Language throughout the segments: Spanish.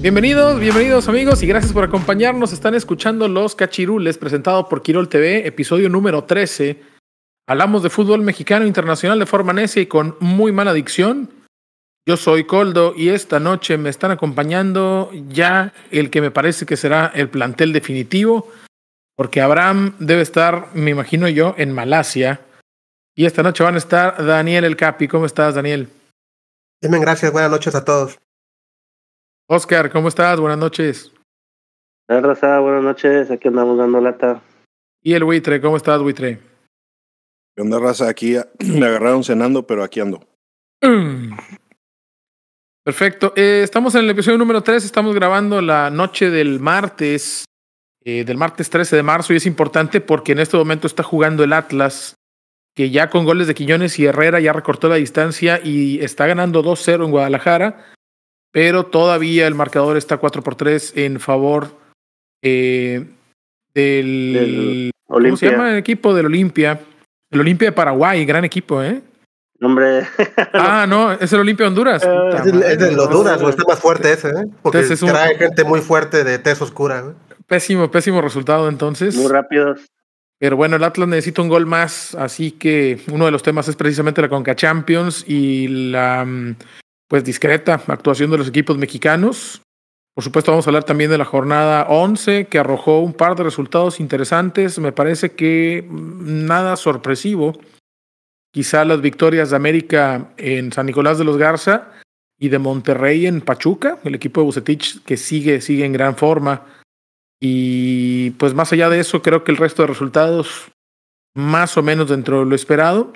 Bienvenidos, bienvenidos amigos y gracias por acompañarnos. Están escuchando Los Cachirules, presentado por Quirol TV, episodio número 13. Hablamos de fútbol mexicano internacional de forma necia y con muy mala dicción. Yo soy Coldo y esta noche me están acompañando ya el que me parece que será el plantel definitivo, porque Abraham debe estar, me imagino yo, en Malasia. Y esta noche van a estar Daniel El Capi. ¿Cómo estás, Daniel? Bien, gracias. Buenas noches a todos. Oscar, ¿cómo estás? Buenas noches. Hola, Raza, buenas noches. Aquí andamos dando lata. Y el buitre, ¿cómo estás, buitre? ¿Qué onda, raza? Aquí me agarraron cenando, pero aquí ando. Perfecto. Eh, estamos en el episodio número 3. Estamos grabando la noche del martes, eh, del martes 13 de marzo. Y es importante porque en este momento está jugando el Atlas, que ya con goles de Quiñones y Herrera ya recortó la distancia y está ganando 2-0 en Guadalajara pero todavía el marcador está 4 por 3 en favor eh, del, Del ¿Cómo se llama el equipo? Del Olimpia. El Olimpia de Paraguay, gran equipo, ¿eh? Hombre, Ah, no, es el Olimpia de Honduras. Eh, Puta Es de, madre. es de los duras, güey. Está más fuerte ese, ¿eh? Porque Entonces es un- trae gente muy fuerte de tez oscura, güey. Pésimo, pésimo resultado entonces. muy rápidos. Pero bueno, el Atlas necesita un gol más, así que uno de los temas es precisamente la Conca Champions y la mm, pues discreta actuación de los equipos mexicanos. Por supuesto, vamos a hablar también de la jornada 11, que arrojó un par de resultados interesantes. Me parece que mm, nada sorpresivo. Quizá las victorias de América en San Nicolás de los Garza y de Monterrey en Pachuca, el equipo de Bucetich que sigue, sigue en gran forma. Y pues más allá de eso, creo que el resto de resultados más o menos dentro de lo esperado.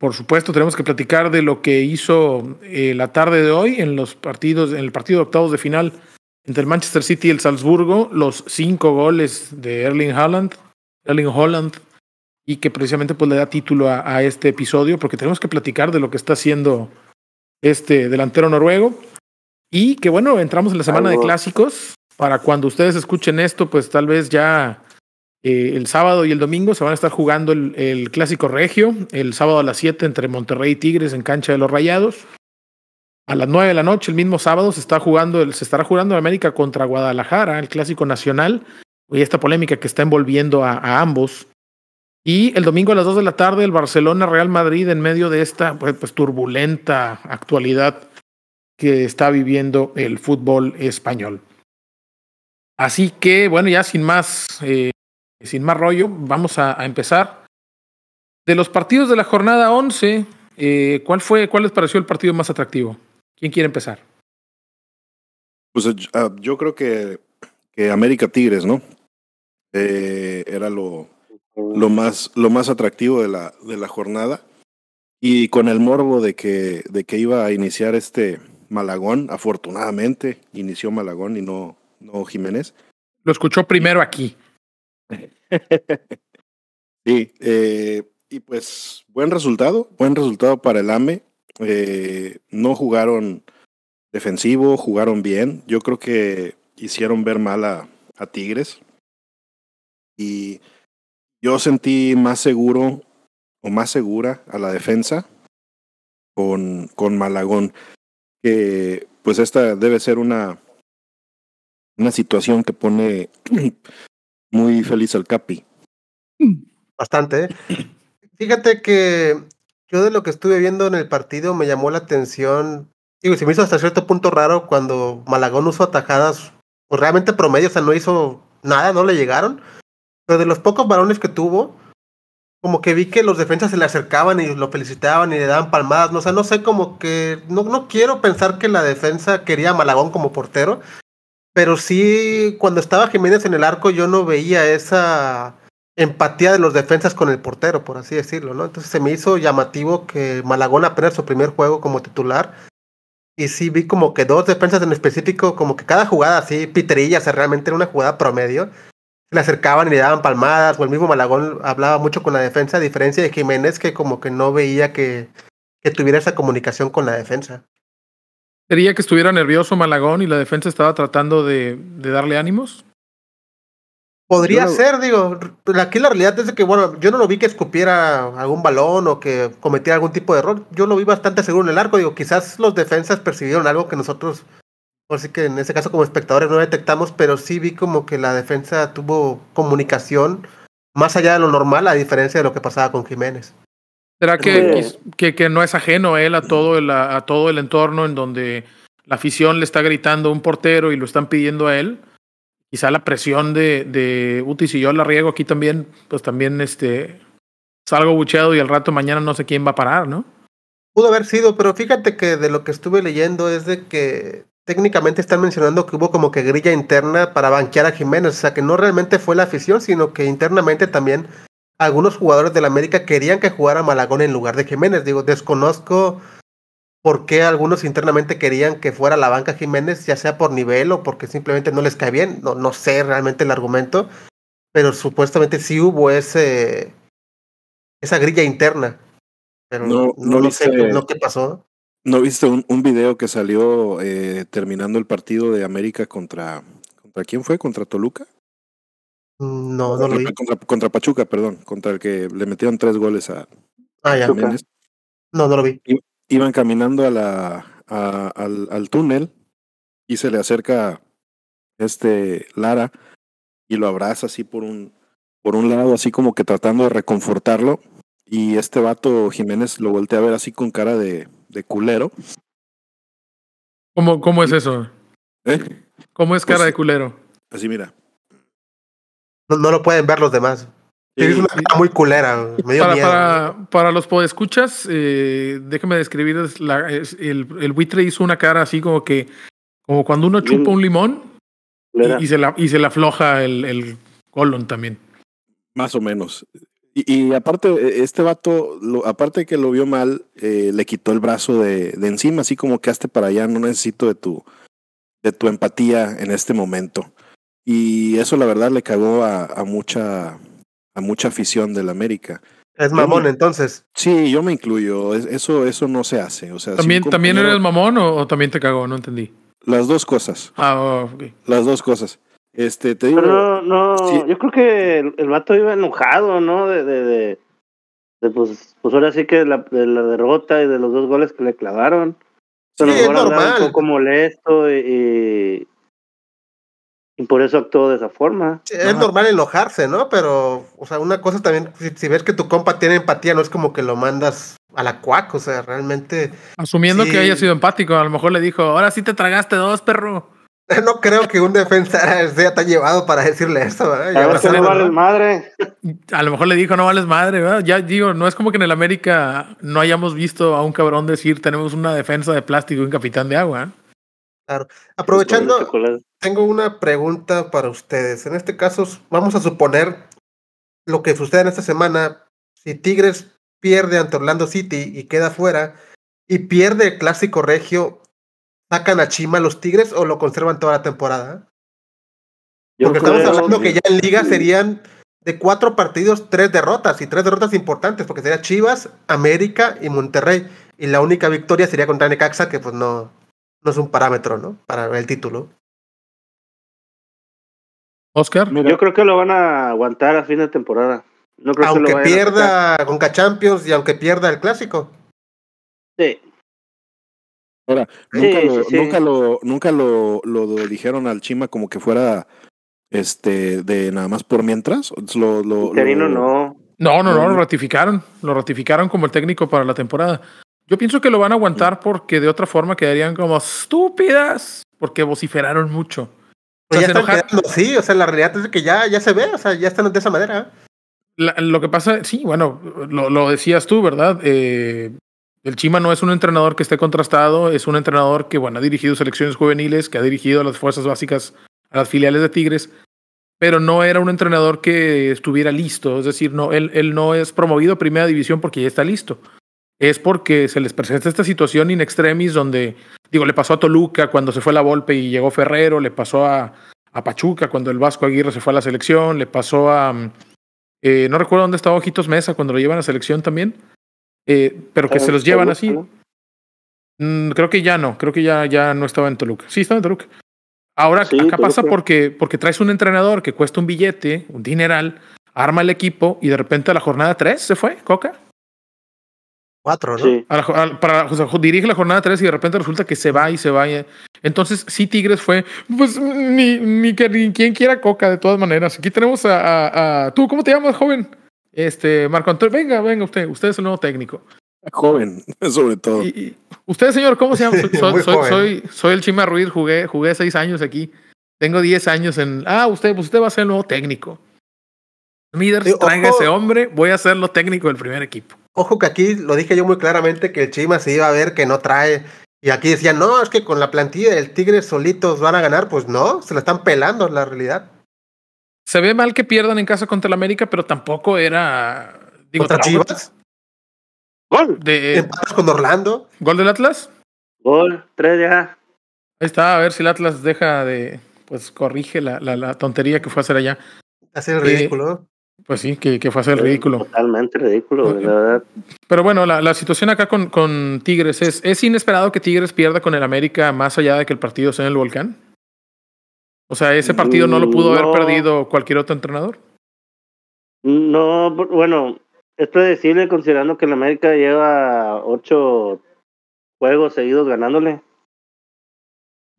Por supuesto, tenemos que platicar de lo que hizo eh, la tarde de hoy en los partidos, en el partido de octavos de final entre el Manchester City y el Salzburgo, los cinco goles de Erling Haaland, Erling Holland, y que precisamente pues le da título a, a este episodio, porque tenemos que platicar de lo que está haciendo este delantero noruego. Y que bueno, entramos en la semana de clásicos. Para cuando ustedes escuchen esto, pues tal vez ya eh, el sábado y el domingo se van a estar jugando el, clásico regio, el sábado a las 7 entre Monterrey y Tigres en cancha de los Rayados. A las 9 de la noche, el mismo sábado, se, está jugando se estará jugando América contra Guadalajara, el clásico nacional, y esta polémica que está envolviendo a, a ambos. Y el domingo a las 2 de la tarde, el Barcelona-Real Madrid en medio de esta pues, pues, turbulenta actualidad que está viviendo el fútbol español. Así que, bueno, ya sin más, eh, sin más rollo, vamos a, a empezar. De los partidos de la jornada 11, eh, ¿cuál fue, cuál les pareció el partido más atractivo? ¿Quién quiere empezar? Pues eh, ah, yo creo que, que América Tigres, ¿no? Eh, era lo, lo, más, lo más atractivo de la, de la jornada. Y con el morbo de que, de que iba a iniciar este Malagón, afortunadamente inició Malagón y no, no Jiménez. Lo escuchó primero aquí. Sí, eh, y pues buen resultado, buen resultado para el AME. Eh, no jugaron defensivo, jugaron bien. Yo creo que hicieron ver mal a, a Tigres. Y yo sentí más seguro o más segura a la defensa con, con Malagón. Que pues esta debe ser una, una situación que pone muy feliz al Capi. Bastante, ¿eh? Fíjate que yo de lo que estuve viendo en el partido me llamó la atención. Digo, se me hizo hasta cierto punto raro cuando Malagón usó atajadas, pues realmente promedio, o sea, no hizo nada, no le llegaron. Pero de los pocos balones que tuvo, como que vi que los defensas se le acercaban y lo felicitaban y le daban palmadas. No, o sea, no sé, como que no, no quiero pensar que la defensa quería a Malagón como portero. Pero sí, cuando estaba Jiménez en el arco, yo no veía esa empatía de los defensas con el portero, por así decirlo, ¿no? Entonces se me hizo llamativo que Malagón apenas su primer juego como titular. Y sí vi como que dos defensas en específico, como que cada jugada así, piterillas, realmente era una jugada promedio. Le acercaban y le daban palmadas, o el mismo Malagón hablaba mucho con la defensa, a diferencia de Jiménez, que como que no veía que tuviera esa comunicación con la defensa. ¿Sería que estuviera nervioso Malagón y la defensa estaba tratando de, de darle ánimos? Podría ser, digo, aquí la realidad es que, bueno, yo no lo vi que escupiera algún balón o que cometiera algún tipo de error. Yo lo vi bastante seguro en el arco. Digo, quizás los defensas percibieron algo que nosotros, por sí que en ese caso como espectadores no detectamos, pero sí vi como que la defensa tuvo comunicación más allá de lo normal, a diferencia de lo que pasaba con Jiménez. ¿Será que, que, que no es ajeno él a todo, el, a todo el entorno en donde la afición le está gritando a un portero y lo están pidiendo a él? quizá la presión de, de Uti, si yo la riego aquí también, pues también este salgo bucheado y al rato mañana no sé quién va a parar, ¿no? Pudo haber sido, pero fíjate que de lo que estuve leyendo es de que técnicamente están mencionando que hubo como que grilla interna para banquear a Jiménez, o sea que no realmente fue la afición, sino que internamente también algunos jugadores del América querían que jugara Malagón en lugar de Jiménez. Digo, desconozco por qué algunos internamente querían que fuera la banca Jiménez, ya sea por nivel o porque simplemente no les cae bien. No, no sé realmente el argumento, pero supuestamente sí hubo ese esa grilla interna. Pero no, no, sé qué pasó. ¿No viste un, un video que salió eh, terminando el partido de América contra. ¿Contra quién fue? ¿Contra Toluca? Mm, no, no lo vi. Contra, contra, Pachuca, perdón. Contra el que le metieron tres goles a. Ah, ya. No, no lo vi iban caminando a la, a, al, al, túnel y se le acerca este Lara y lo abraza así por un, por un lado, así como que tratando de reconfortarlo. Y este vato Jiménez lo voltea a ver así con cara de, de culero. ¿Cómo, ¿Cómo es eso? ¿Eh? ¿Cómo es cara pues, de culero? Así mira. No, no lo pueden ver los demás. Es una cara muy culera. para, para, para, los podescuchas, eh, déjeme describir. La, el, el, buitre hizo una cara así como que, como cuando uno chupa un limón y, y, se la, y se le afloja el, el colon también. Más o menos. Y, y, aparte, este vato, lo, aparte de que lo vio mal, eh, le quitó el brazo de, de, encima, así como que hazte para allá, no necesito de tu, de tu empatía en este momento. Y eso la verdad le cagó a, a mucha a mucha afición del América. Es mamón, entonces. Sí, yo me incluyo. Eso, eso no se hace. O sea, ¿También, si ¿también eres mamón o, también te cagó? No entendí. Las dos cosas. Ah, oh, Las dos cosas. Este, te digo. Pero no, no yo creo que el, el, vato iba enojado, ¿no? De, de, de, de pues, pues ahora sí que la, de la derrota y de los dos goles que le clavaron. Sí, es normal. Un poco molesto y, y por eso actuó de esa forma. Es normal enojarse, ¿no? Pero, o sea, una cosa también, si, ves que tu compa tiene empatía, no es como que lo mandas a la cuac, o sea, realmente. Asumiendo que haya sido empático, a lo mejor le dijo, ahora sí te tragaste dos, perro. No creo que un defensa sea tan llevado para decirle eso, ¿verdad? A ver, no vales madre. A lo mejor le dijo, no vales madre, ¿verdad? Ya digo, no es como que en el América no hayamos visto a un cabrón decir, tenemos una defensa de plástico y un capitán de agua. ¿eh? Claro. Aprovechando, tengo una pregunta para ustedes. En este caso, vamos a suponer lo que sucede en esta semana. Si Tigres pierde ante Orlando City y queda fuera, y pierde el clásico regio, ¿sacan a Chima los Tigres o lo conservan toda la temporada? Porque estamos hablando que ya en liga serían de cuatro partidos, tres derrotas, y tres derrotas importantes, porque sería Chivas, América y Monterrey. Y la única victoria sería contra Necaxa, que pues no, no es un parámetro, ¿no? Para el título. Oscar. Yo creo que lo van a aguantar a fin de temporada. No creo aunque que lo pierda Conca Champions y aunque pierda el clásico. Sí. Ahora, nunca, sí, lo, sí, nunca, lo, nunca lo, lo, dijeron al Chima como que fuera este de nada más por mientras. Lo, lo, Interino no. No, no, no, lo ratificaron. Lo ratificaron como el técnico para la temporada. Yo pienso que lo van a aguantar porque de otra forma quedarían como estúpidas, porque vociferaron mucho. O sea, ya están quedando, sí, o sea, la realidad es que ya, ya se ve, o sea, ya están de esa manera. La, lo que pasa, sí, bueno, lo, lo decías tú, ¿verdad? Eh, el Chima no es un entrenador que esté contrastado, es un entrenador que, bueno, ha dirigido selecciones juveniles, que ha dirigido a las fuerzas básicas, a las filiales de Tigres, pero no era un entrenador que estuviera listo. Es decir, no, él, él no es promovido a primera división porque ya está listo. Es porque se les presenta esta situación in extremis donde, digo, le pasó a Toluca cuando se fue la Volpe y llegó Ferrero, le pasó a, a Pachuca cuando el Vasco Aguirre se fue a la selección, le pasó a, eh, no recuerdo dónde estaba Ojitos Mesa cuando lo llevan a selección también, eh, pero que se los llevan así. Mm, creo que ya no, creo que ya, ya no estaba en Toluca. Sí, estaba en Toluca. Ahora Sí, acá Toluca. pasa porque, porque traes un entrenador que cuesta un billete, un dineral, arma el equipo y de repente a la jornada 3 se fue, Coca. Cuatro, ¿no? Sí. A la jo- a- para, o sea, dirige la jornada 3 y de repente resulta que se va y se va. y- Entonces, sí, Tigres fue, pues ni, ni, que, ni quien quiera Coca, de todas maneras. Aquí tenemos a, a- a- ¿Tú cómo te llamas, joven? Este, Marco Antonio, venga, venga usted, usted es el nuevo técnico. Joven, sobre todo. Y, y- usted, señor, ¿cómo se llama? Soy, soy, soy, soy, soy el Chima Ruiz, jugué, jugué seis años aquí. Tengo diez años en. Ah, usted, pues usted va a ser el nuevo técnico. Miders, traiga ese hombre, voy a ser lo técnico del primer equipo. Ojo que aquí lo dije yo muy claramente que el Chima se iba a ver que no trae. Y aquí decían, no, es que con la plantilla del Tigres solitos van a ganar. Pues no, se la están pelando, la realidad. Se ve mal que pierdan en casa contra el América, pero tampoco era. Digo, ¿Contra Chivas? Gol. De, Empatas con Orlando. ¿Gol del Atlas? Gol. Tres ya. Ahí está, a ver si el Atlas deja de. Pues corrige la, la, la tontería que fue a hacer allá. Hacer el Eh, ridículo. Pues sí, que, que fue hacer el ridículo. Totalmente ridículo, la verdad. Pero bueno, la, la situación acá con, con Tigres es: ¿es inesperado que Tigres pierda con el América más allá de que el partido sea en el volcán? O sea, ese partido no lo pudo No. haber perdido cualquier otro entrenador. No, bu- bueno, es predecible considerando que el América lleva ocho juegos seguidos ganándole.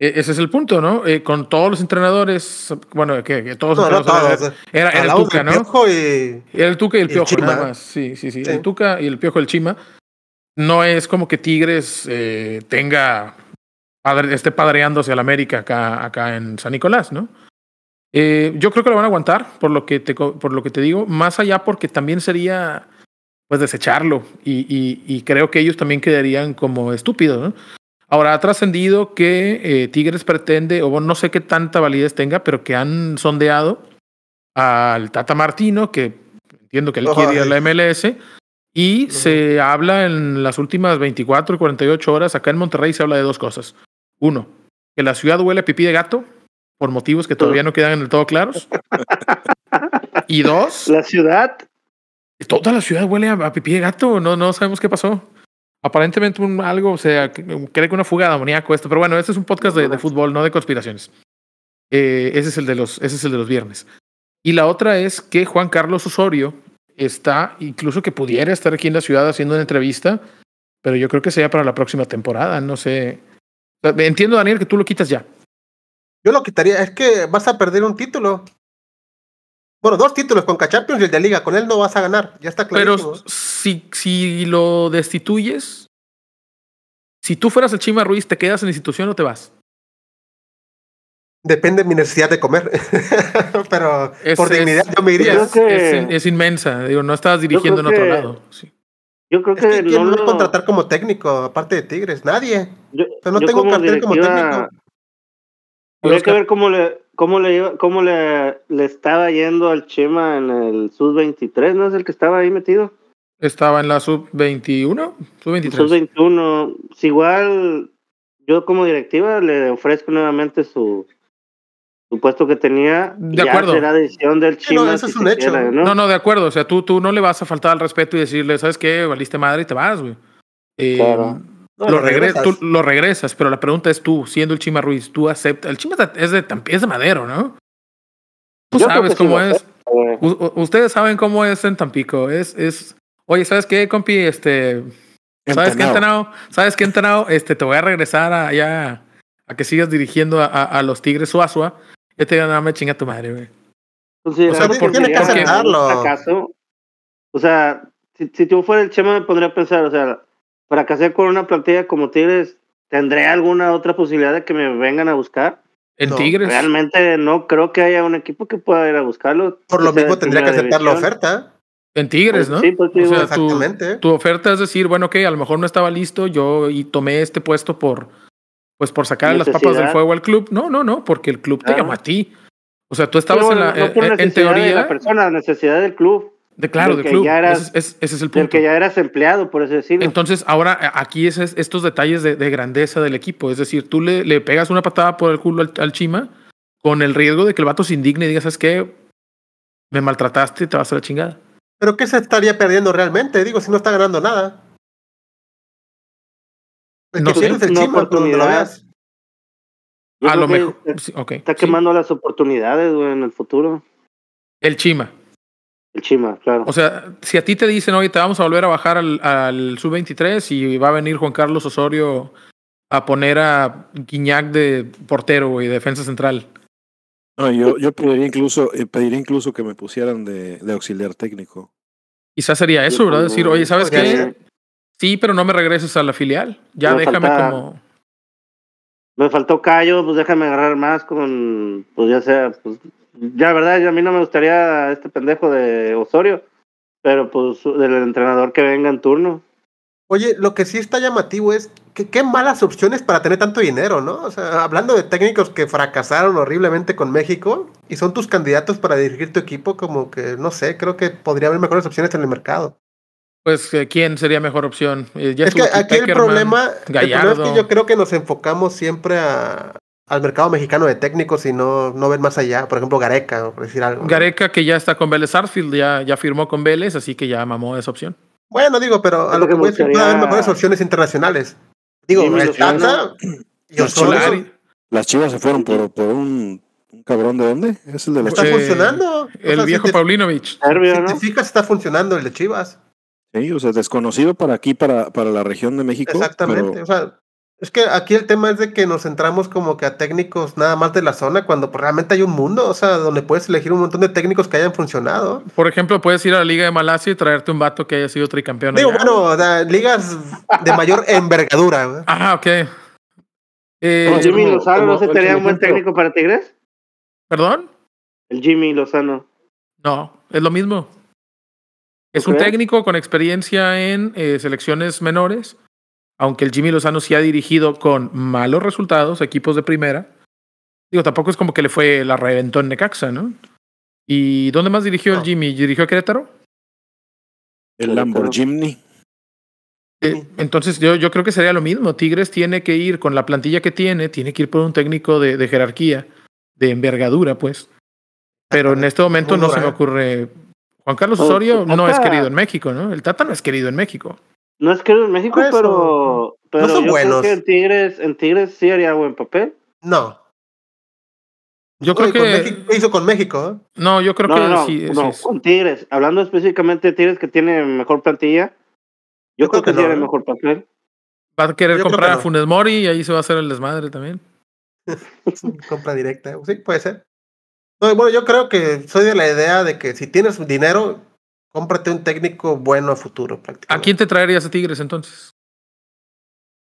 E- ese es el punto, ¿no? Eh, con todos los entrenadores, bueno, que, todos los No, no entrenadores todos. era, era el Tuca, ¿no? Y Era el Tuca y el el Piojo, Chima. nada más. Sí, sí, sí, Sí. El Tuca y el Piojo del Chima. No es como que Tigres eh, tenga padre- esté padreándose al América acá, acá en San Nicolás, ¿no? Eh, yo creo que lo van a aguantar, por lo que te, por lo que te digo, más allá porque también sería pues desecharlo y, y, y creo que ellos también quedarían como estúpidos, ¿no? Ahora ha trascendido que eh, Tigres pretende, o no sé qué tanta validez tenga, pero que han sondeado al Tata Martino, que entiendo que él quiere ir a la MLS, y se habla en las últimas 24 y 48 horas, acá en Monterrey se habla de dos cosas. Uno, que la ciudad huele a pipí de gato, por motivos que todavía no quedan del todo claros. Y dos, La ciudad, toda la ciudad huele a, a pipí de gato, no, no sabemos qué pasó. Aparentemente un, algo, o sea, que- creo que una fuga de amoníaco esto, pero bueno, este es un podcast de, fútbol, no de conspiraciones. Eh, ese es el de los, ese es el de los viernes. Y la otra es que Juan Carlos Osorio está, incluso que pudiera estar aquí en la ciudad haciendo una entrevista, pero yo creo que sería para la próxima temporada, no sé. Sea, Entiendo, Daniel, que tú lo quitas ya. yo lo quitaría. Es que vas a perder un título. Bueno, dos títulos con Champions y el de Liga. Con él no vas a ganar. Ya está Pero clarísimo. si, si lo destituyes, si tú fueras el Chima Ruiz, ¿te quedas en la institución o te vas? Depende de mi necesidad de comer. Pero Es- por es- dignidad yo me iría. Es, que- es- es inmensa. Digo, no estabas dirigiendo en otro que- lado. Sí. yo creo Es que que ¿quién no lo va a lo- contratar como técnico, aparte de Tigres? Nadie. yo- sea, no yo tengo cartel como técnico. Habría que ver cómo le, cómo le, cómo le, le estaba yendo al Chema en el Sub-23, ¿no es el que estaba ahí metido? Estaba en la sub-21, sub-23. Sub-21. Si igual yo como directiva le ofrezco nuevamente su, su puesto que tenía. De ya acuerdo. será decisión del no, Chima. eso si es un se hecho. quiere, No, no, de acuerdo. O sea, tú, tú no le vas a faltar al respeto y decirle, ¿sabes qué? Valiste madre y te vas, güey. Eh, Claro. No, lo, lo regresas. regresas. tú lo regresas, pero la pregunta es tú, siendo el Chima Ruiz, tú aceptas. El Chima es de, es de madero, ¿no? Tú Yo sabes sí cómo es. U- ustedes saben cómo es en Tampico. Es, es, oye, ¿sabes qué, compi? Este, ¿sabes qué. Entenao? ¿Sabes qué, Entenao? Este, te voy a regresar a, ya, a que sigas dirigiendo a, a- a los Tigres Suazua. Yo te digo, no, me chinga tu madre, güey. Considerando O sea, tiene que aceptarlo. fracaso, o sea, si, si yo fuera el Chema me pondría a pensar, o sea, fracasé con una plantilla como Tigres, ¿tendré alguna otra posibilidad de que me vengan a buscar? En No, Tigres. Realmente no creo que haya un equipo que pueda ir a buscarlo. Por lo mismo tendría que aceptar la oferta. En Tigres, ¿no? Sí, pues, o digo, sea, tu, Exactamente. tu oferta es decir, bueno, ok, a lo mejor no estaba listo, yo y tomé este puesto por, pues por sacar las papas del fuego al club. No, no, no, porque el club te llamó a ti. O sea, tú estabas No, en la, no por en- en necesidad de teoría, la persona, necesidad del club, de claro, del de que club. ya eras- ese, es, ese es el del punto. que ya eras empleado, por así decirlo. Entonces, ahora aquí es, es- estos detalles de, de grandeza del equipo. Es decir, tú le, le pegas una patada por el culo al, al Chima con el riesgo de que el vato se indigne y diga, ¿sabes qué? Me maltrataste, te vas a la chingada. Pero ¿qué se estaría perdiendo realmente? Digo, si no está ganando nada. El No que sé, pierde es el Chima, por donde lo veas. Yo a lo mejor. Está, sí, está sí. quemando las oportunidades, güey, en el futuro. El Chima. El Chima, claro. O sea, si a ti te dicen, oye, te vamos a volver a bajar al, al sub-23 y va a venir Juan Carlos Osorio a poner a Guiñac de portero y defensa central. No, yo, yo pediría incluso, eh, pediría incluso que me pusieran de, de auxiliar técnico. Quizás sería eso, ¿verdad? Decir, oye, ¿sabes qué? ser. Sí, pero no me regreses a la filial. Ya Me déjame falta- como. Me faltó callo, pues déjame agarrar más con, pues ya sea, pues, ya verdad, a mí no me gustaría este pendejo de Osorio, pero pues del entrenador que venga en turno. Oye, lo que sí está llamativo es que qué malas opciones para tener tanto dinero, ¿no? O sea, hablando de técnicos que fracasaron horriblemente con México y son tus candidatos para dirigir tu equipo, como que, no sé, creo que podría haber mejores opciones en el mercado. Pues, eh, ¿quién sería mejor opción? Eh, ya es que aquí el problema, el problema es que yo creo que nos enfocamos siempre a, al mercado mexicano de técnicos y no, no ver más allá. Por ejemplo, Gareca, por decir algo. Gareca, que ya está con Vélez Sarsfield, ya, ya firmó con Vélez, así que ya mamó esa opción. Bueno, digo, pero a lo que que voy puede haber mejores opciones internacionales. Digo, el. Tata y Los Solari, Las chivas se fueron por, por un, un cabrón de dónde? Es el de las está Eh, chivas. funcionando. O el sea, si viejo te- Paulinovich. Si fijas, está funcionando el de Chivas. Sí, o sea, desconocido para aquí, para, para la región de México. Exactamente. pero- O sea, es que aquí el tema es de que nos centramos como que a técnicos nada más de la zona, cuando pues, realmente hay un mundo, o sea, donde puedes elegir un montón de técnicos que hayan funcionado. Por ejemplo, puedes ir a la Liga de Malasia y traerte un vato que haya sido tricampeón. Digo, allá. bueno, o sea, ligas de mayor envergadura. ¿no? Ah, ok. Eh, ¿El Jimmy Lozano no se sería un buen técnico para Tigres? ¿Perdón? El Jimmy Lozano. No, es lo mismo. Es ¿Tú un técnico con experiencia en eh, selecciones menores, aunque el Jimmy Lozano sí ha dirigido con malos resultados equipos de primera. Digo, tampoco es como que le fue la reventó en Necaxa, ¿no? ¿Y dónde más dirigió el. Jimmy? ¿Dirigió a Querétaro? El Lamborghini. Eh, entonces yo, yo creo que sería lo mismo. Tigres tiene que ir con la plantilla que tiene, tiene que ir por un técnico de, de jerarquía, de envergadura, pues. Pero en este momento no se me ocurre. Juan Carlos Pues, Osorio no es querido en México, ¿no? El Tata no es querido en México. No es que en México, eso. pero, pero No son yo buenos. creo que en Tigres, en Tigres sí haría buen papel. No. Yo creo Oye, que. México- ¿Qué hizo con México? eh? No, yo creo no, que no, no, sí. no, es- con Tigres. Hablando específicamente de Tigres que tiene mejor plantilla, yo, Yo creo, creo que, que sí no, haría ¿eh? mejor papel. Va a querer Yo comprar que a. Funes Mori y ahí se va a hacer el desmadre también. Compra directa. Sí, puede ser. No, bueno, yo creo que soy de la idea de que si tienes dinero, cómprate un técnico bueno a futuro, ¿A prácticamente. quién te traerías a Tigres entonces?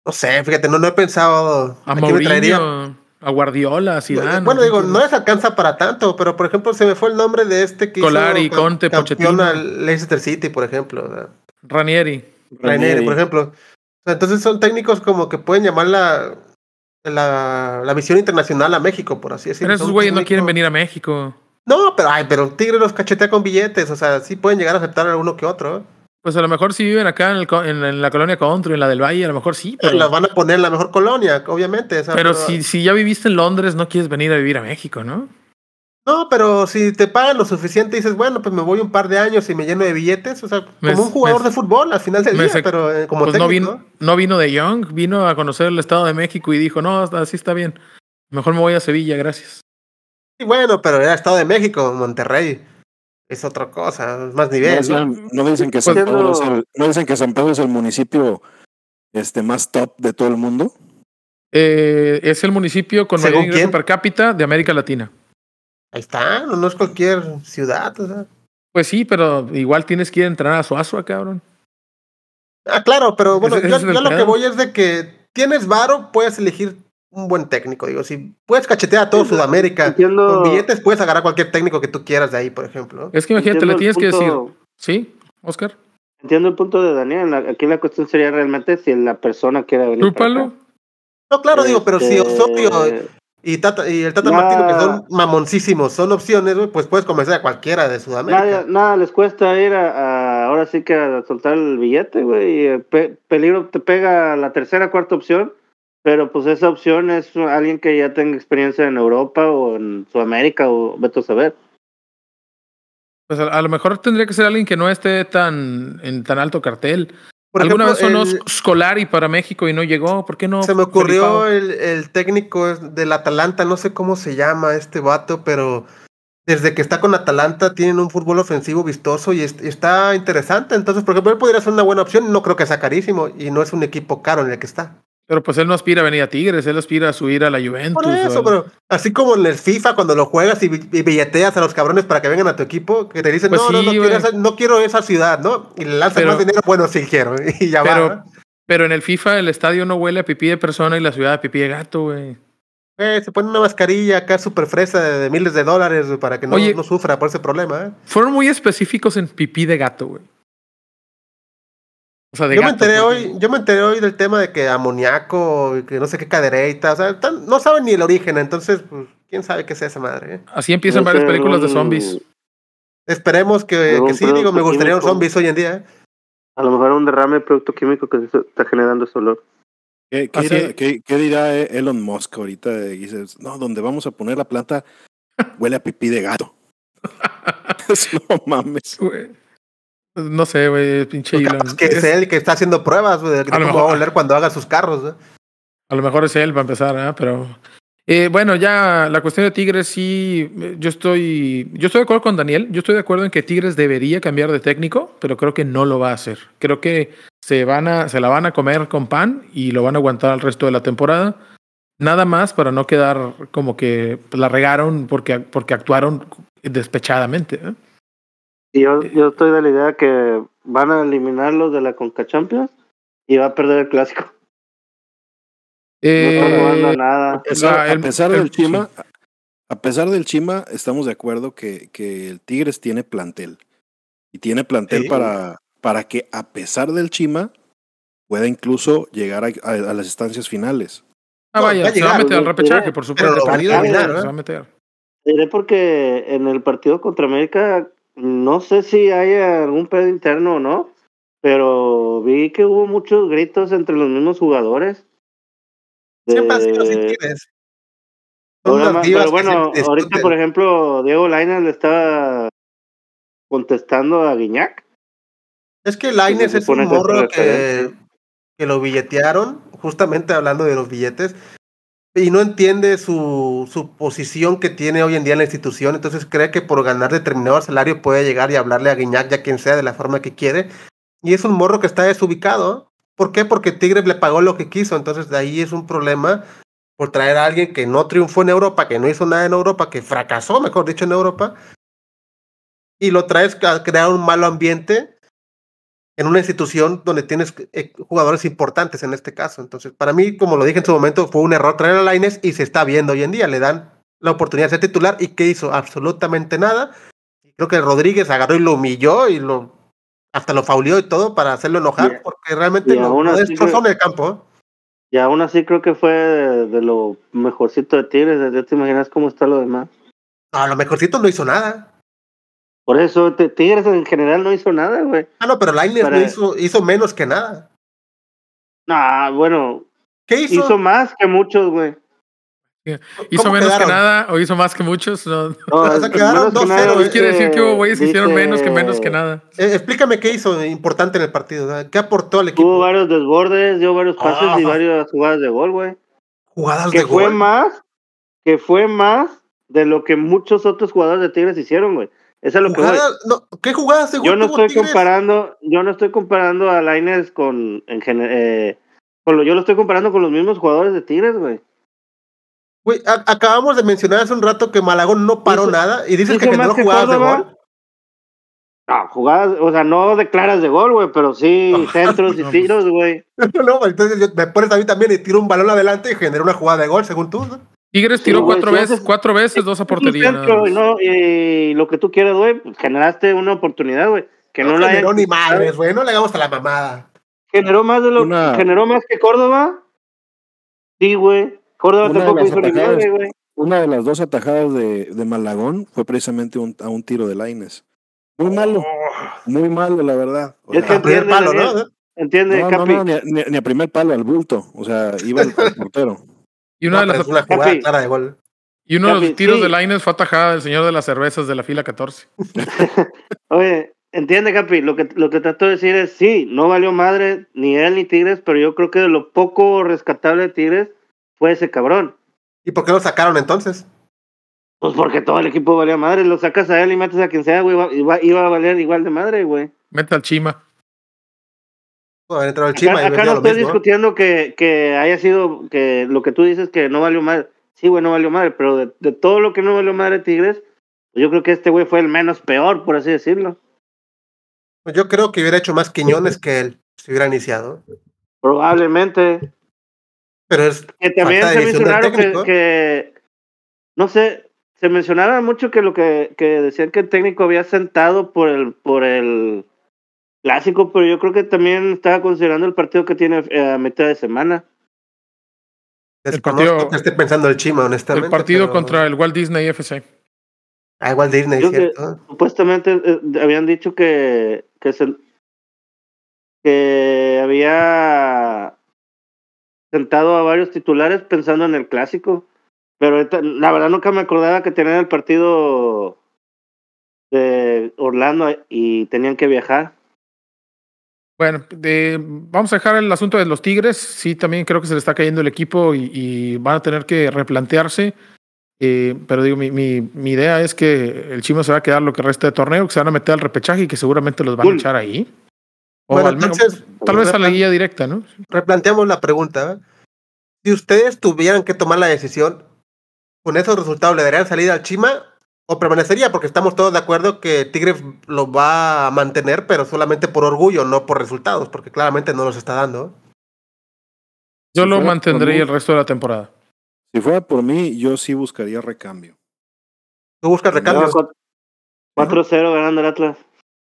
No sé, fíjate, no, no he pensado A quién me traería. Mourinho, a Guardiola, a Zidane. bueno, ¿a digo, quién no les alcanza para tanto, pero por ejemplo, se me fue el nombre de este que Solari, hizo Conte, campeón Pochettino. al Leicester City, por ejemplo. Ranieri. Ranieri, por ejemplo. Entonces son técnicos como que pueden llamar la, la, la visión internacional a México, por así decirlo. Pero esos güeyes no quieren venir a México. No, pero ay, pero Tigre los cachetea con billetes, o sea, sí pueden llegar a aceptar a uno que otro. Pues a lo mejor si viven acá en, el en, en la colonia Country, en la del Valle, a lo mejor sí, Pero las van a poner en la mejor colonia, obviamente. pero si, si ya viviste en Londres, no quieres venir a vivir a México, ¿no? No, pero si te pagan lo suficiente dices, bueno, pues me voy un par de años y me lleno de billetes, o sea, Me- como un jugador me- de fútbol al final del día, se- pero eh, como Pues no técnico. vino, no vino de Young, vino a conocer el Estado de México y dijo, no, así está bien. Mejor me voy a Sevilla, gracias. Sí, bueno, pero era Estado de México, Monterrey. Es otra cosa, es más No, nivel. ¿no? dicen, no dicen que San Pues, Pedro es no. el, no dicen que San Pedro es el municipio este más top de todo el mundo. Eh, es el municipio con mayor ¿Según ingreso quién? per cápita de América Latina. Ahí está, no, no es cualquier ciudad. o sea. Pues sí, pero igual tienes que ir a entrenar a Suazua, cabrón. Ah, claro, pero bueno, yo, yo lo que voy es de que tienes varo, puedes elegir un buen técnico. Digo, si puedes cachetear a todo Sudamérica Entiendo, con billetes, puedes agarrar cualquier técnico que tú quieras de ahí, por ejemplo. Es que imagínate, le tienes que decir, punto- ¿sí, Oscar? Entiendo el punto de Daniel. Aquí la cuestión sería realmente si la persona quiere venir. acá. No, claro, digo, pero si Este, Osorio y, Tata, y el Tata Ya. Martino, que son mamoncísimos, son opciones, pues puedes convencer a cualquiera de Sudamérica. Nada, nada les cuesta ir a, a- ahora sí que a soltar el billete, güey. y, eh, pe- peligro te pega la tercera, cuarta opción, pero pues esa opción es alguien que ya tenga experiencia en Europa o en Sudamérica o vete a saber. Pues a, a lo mejor tendría que ser alguien que no esté tan en tan alto cartel. Por Alguna ejemplo, vez sonó el- Scolari para México y no llegó. ¿Por qué no? se me ocurrió el, el técnico del Atalanta, no sé cómo se llama este vato, pero desde que está con Atalanta tienen un fútbol ofensivo vistoso y es- está interesante. Entonces, por ejemplo, él podría ser una buena opción. No creo que sea carísimo y no es un equipo caro en el que está. Pero pues él no aspira a venir a Tigres, él aspira a subir a la Juventus. Por eso, pero así como en el FIFA cuando lo juegas y, bi- y billeteas a los cabrones para que vengan a tu equipo, que te dicen, Pues no, no, sí, no, quiero esa, no quiero esa ciudad, ¿no? Y le lanzan Pero- más dinero, bueno, sí quiero. Y ya pero, va. ¿no? pero en el FIFA el estadio no huele a pipí de persona y la ciudad a pipí de gato, güey. Eh, se pone una mascarilla acá súper fresa de, miles de dólares para que no, Oye. no sufra por ese problema. ¿eh? Fueron muy específicos en pipí de gato, güey. O sea, de Yo me enteré porque- hoy, yo me enteré hoy del tema de que amoníaco, que no sé qué cadereita, o sea, tan- no saben ni el origen, entonces, pues, quién sabe qué es esa madre. ¿eh? Así empiezan Debe varias películas de un- zombies. Esperemos que, sí, digo, me gustaría un químico. zombies hoy en día. ¿eh? A lo mejor un derrame de producto químico que se está generando ese olor. ¿Qué, dirá, qué dirá eh, Elon Musk ahorita? Dices, no, donde vamos a poner la planta huele a pipí de gato. no mames. Güey. No sé, güey, pinche Elon. capaz que es Es- él que está haciendo pruebas güey, de cómo va a mejor. oler cuando haga sus carros. ¿eh? A lo mejor es él para empezar, ¿eh? pero eh, bueno, ya la cuestión de Tigres sí, eh, yo estoy, yo estoy de acuerdo con Daniel. Yo estoy de acuerdo en que Tigres debería cambiar de técnico, pero creo que no lo va a hacer. Creo que se van a, se la van a comer con pan y lo van a aguantar el resto de la temporada. Nada más para no quedar como que la regaron porque, porque actuaron despechadamente. ¿eh? Y yo, yo estoy de la idea que van a eliminarlos de la Conca Champions y va a perder el clásico. No está Eh, jugando nada. A pesar, sea, el- a pesar el- del Chima, a pesar del Chima, estamos de acuerdo que, que el Tigres tiene plantel. Y tiene plantel para, para que, a pesar del Chima, pueda incluso llegar a, a- a las estancias finales. ah, vaya, va a se va a llegar, meter al repechaje, por pero supuesto. lo a se ¿eh? va a meter. Diré porque en el partido contra América, no sé si hay algún pedo interno o no, pero vi que hubo muchos gritos entre los mismos jugadores. De- Siempre más- divas pero bueno, ahorita por ejemplo, Diego Lainez le estaba contestando a Guiñac. Es que Laines se es un morro que, que lo billetearon, justamente hablando de los billetes, y no entiende su, su posición que tiene hoy en día en la institución, entonces cree que por ganar determinado salario puede llegar y hablarle a Guiñac, ya quien sea, de la forma que quiere, y es un morro que está desubicado. ¿Por qué? Porque Tigres le pagó lo que quiso, entonces de ahí es un problema por traer a alguien que no triunfó en Europa, que no hizo nada en Europa, que fracasó, mejor dicho, en Europa, y lo traes a crear un malo ambiente en una institución donde tienes eh, jugadores importantes en este caso. Entonces, para mí, como lo dije en su momento, fue un error traer a Laines y se está viendo hoy en día. Le dan la oportunidad de ser titular y ¿qué hizo? Absolutamente nada. Creo que Rodríguez agarró y lo humilló y lo hasta lo fauleó y todo para hacerlo enojar porque realmente y lo, lo destrozó en el campo. ¿eh? Y aún así creo que fue de, de lo mejorcito de Tigres. Ya te imaginas cómo está lo demás. No, a lo mejorcito no hizo nada. Por eso Tigres en general no hizo nada, güey. Ah, no, pero Para- no hizo, hizo menos que nada. Nah, bueno, ¿Qué hizo? hizo más que muchos, güey. ¿Hizo ¿Cómo menos que nada o hizo más que muchos? No. No, O sea, quedaron menos que 2-0, nada, ¿eh? Pues quiere decir que hubo güeyes que hicieron menos que menos que nada. Eh, explícame qué hizo importante en el partido. ¿eh? ¿Qué aportó al equipo? varios desbordes, dio varios pases y Ah. varias jugadas de gol, güey. Jugadas Que de fue gol. más, que fue más de lo que muchos otros jugadores de Tigres hicieron, güey. Eso es lo que voy. Jugadas- no, ¿Qué jugadas de gol Yo no estoy Tigres? comparando, yo no estoy comparando a Lainez con, en eh, con lo, yo lo estoy comparando con los mismos jugadores de Tigres, güey. Acabamos de mencionar hace un rato que Malagón no paró nada y dices que generó que jugadas de gol. No, jugadas, o sea, no declaras de gol, güey, pero sí centros y No, pues. tiros, güey. no, entonces yo- me pones a mí también y tiro un balón adelante y genera una jugada de gol, según tú. ¿no? Tigres Sí, tiró güey, cuatro si veces, haces- cuatro veces, dos a portería. centro, no, y lo que tú quieras, güey, pues, generaste una oportunidad, güey. Que no, No, la generó hayan- ni madres, güey. No le hagamos a la mamada. Generó más de lo Una- generó más que Córdoba. Sí, güey. Córdoba Una tampoco hizo ni atajadas- madre, güey. Una de las dos atajadas de, de Malagón fue precisamente un- a un tiro de Laines. Muy malo, Oh, muy malo, la verdad. O Es sea, a primer entiende, palo. ¿no? ¿Entiende, no, no, Capi? no, ni a, ni a- ni a primer palo al bulto. O sea, iba al portero. Y una No, de las una jugada Capi. clara de gol. Y uno de los tiros sí. de Laines fue atajada del señor de las cervezas de la fila 14. Oye, entiende, Capi, lo que, lo que trato de decir es, sí, no valió madre ni él ni Tigres, pero yo creo que de lo poco rescatable de Tigres fue ese cabrón. ¿Y por qué lo sacaron entonces? Pues porque todo el equipo valía madre, lo sacas a él y metes a quien sea, güey, iba, iba- iba a valer igual de madre, güey. Mete al Chima. Pudo haber entrado el Chima Acá, y acá vendido no lo estoy mismo. discutiendo que, que haya sido, que lo que tú dices que no valió madre. Sí, güey, no valió madre, pero de, de todo lo que no valió madre Tigres, pues yo creo que este güey fue el menos peor, por así decirlo. Yo creo que hubiera hecho más Quiñones que él si hubiera iniciado. Probablemente. Pero es Que también se de me hizo visión del raro que, que, no sé, se mencionaba mucho que lo que, que decían que el técnico había sentado por el, por el clásico, pero yo creo que también estaba considerando el partido que tiene eh, a mitad de semana. desconozco partido- que esté pensando el Chima, honestamente. El partido pero- contra el Walt Disney FC. Ah, igual Disney, Yo que- ¿cierto? Supuestamente eh, habían dicho que, que, se, que había sentado a varios titulares pensando en el clásico. Pero la verdad nunca me acordaba que tenían el partido de Orlando y tenían que viajar. Bueno, de- vamos a dejar el asunto de los Tigres. Sí, también creo que se le está cayendo el equipo y, y van a tener que replantearse. Eh, pero digo, mi, mi, mi idea es que el Chimo se va a quedar lo que resta de torneo, que se van a meter al repechaje y que seguramente los van a echar ahí. O Bueno, al menos, entonces, tal vez a la guía directa, ¿no? replanteamos la pregunta. Si ustedes tuvieran que tomar la decisión, con esos resultados, ¿le darían salida al Chima o permanecería? Porque estamos todos de acuerdo que Tigres lo va a mantener, pero solamente por orgullo, no por resultados, porque claramente no los está dando. Yo Si lo mantendré mí- el resto de la temporada. Si fuera por mí, yo sí buscaría recambio. Tú buscas recambios. No, 4-0 ganando el Atlas.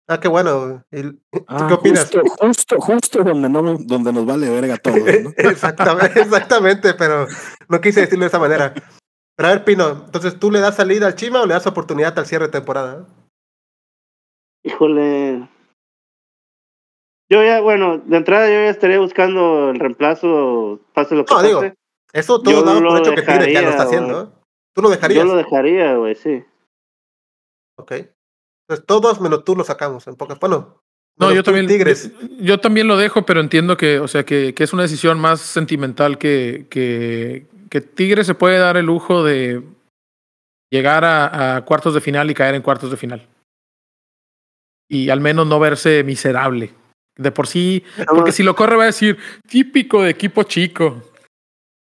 Ah, qué bueno. ¿Y ¿Tú Ah, qué opinas? Justo, justo, justo donde, no, donde nos vale verga todo. ¿no? exactamente, exactamente, pero no quise decirlo de esa manera. Pero a ver, Pino, entonces tú le das salida al Chima o le das oportunidad al cierre de temporada? Híjole. Yo ya, bueno, de entrada yo ya estaría buscando el reemplazo, pase lo que No, pase. digo, Eso todo Yo dado por lo hecho que Tigres ya lo está haciendo. ¿eh? ¿Tú lo yo dejarías? lo dejaría, güey, sí. Ok. Entonces todos menos tú lo sacamos, en pocas. Bueno. No, yo también, Tigres. yo, yo también lo dejo, pero entiendo que, o sea, que, que es una decisión más sentimental que, que, que Tigre se puede dar el lujo de llegar a, a cuartos de final y caer en cuartos de final. Y al menos no verse miserable. De por sí, porque si lo corre va a decir, típico de equipo chico.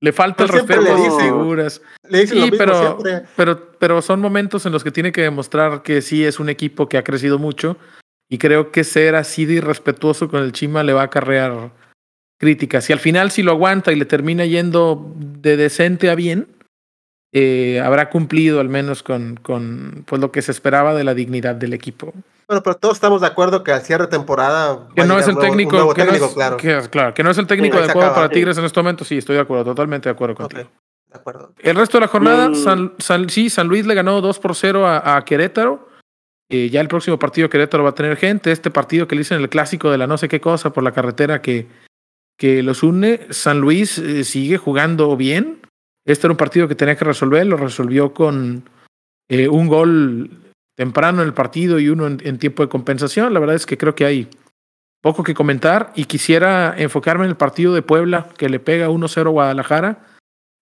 Le falta el Pero respeto le figuras. Le dicen lo Sí, mismo pero, siempre. pero, pero son momentos en los que tiene que demostrar que sí es un equipo que ha crecido mucho. Y creo que ser así de irrespetuoso con el Chima le va a acarrear críticas. Y al final, si lo aguanta y le termina yendo de decente a bien, eh, habrá cumplido al menos con, con pues, lo que se esperaba de la dignidad del equipo. Bueno, pero todos estamos de acuerdo que al cierre de temporada. Que no es el técnico, nuevo que, no técnico, es, claro. que- claro, que no es el técnico se adecuado para Tigres en este momento. Sí, estoy de acuerdo, totalmente de acuerdo contigo. de acuerdo. El resto de la jornada, Mm. San, San- sí, San Luis le ganó 2 por 0 a, a Querétaro. Eh, ya el próximo partido Querétaro va a tener gente. Este partido que le dicen el clásico de la no sé qué cosa por la carretera que, que los une. San Luis eh, sigue jugando bien. Este era un partido que tenía que resolver. Lo resolvió con eh, un gol temprano en el partido y uno en, tiempo de compensación. La verdad es que creo que hay poco que comentar y quisiera enfocarme en el partido de Puebla que le pega 1-0 a Guadalajara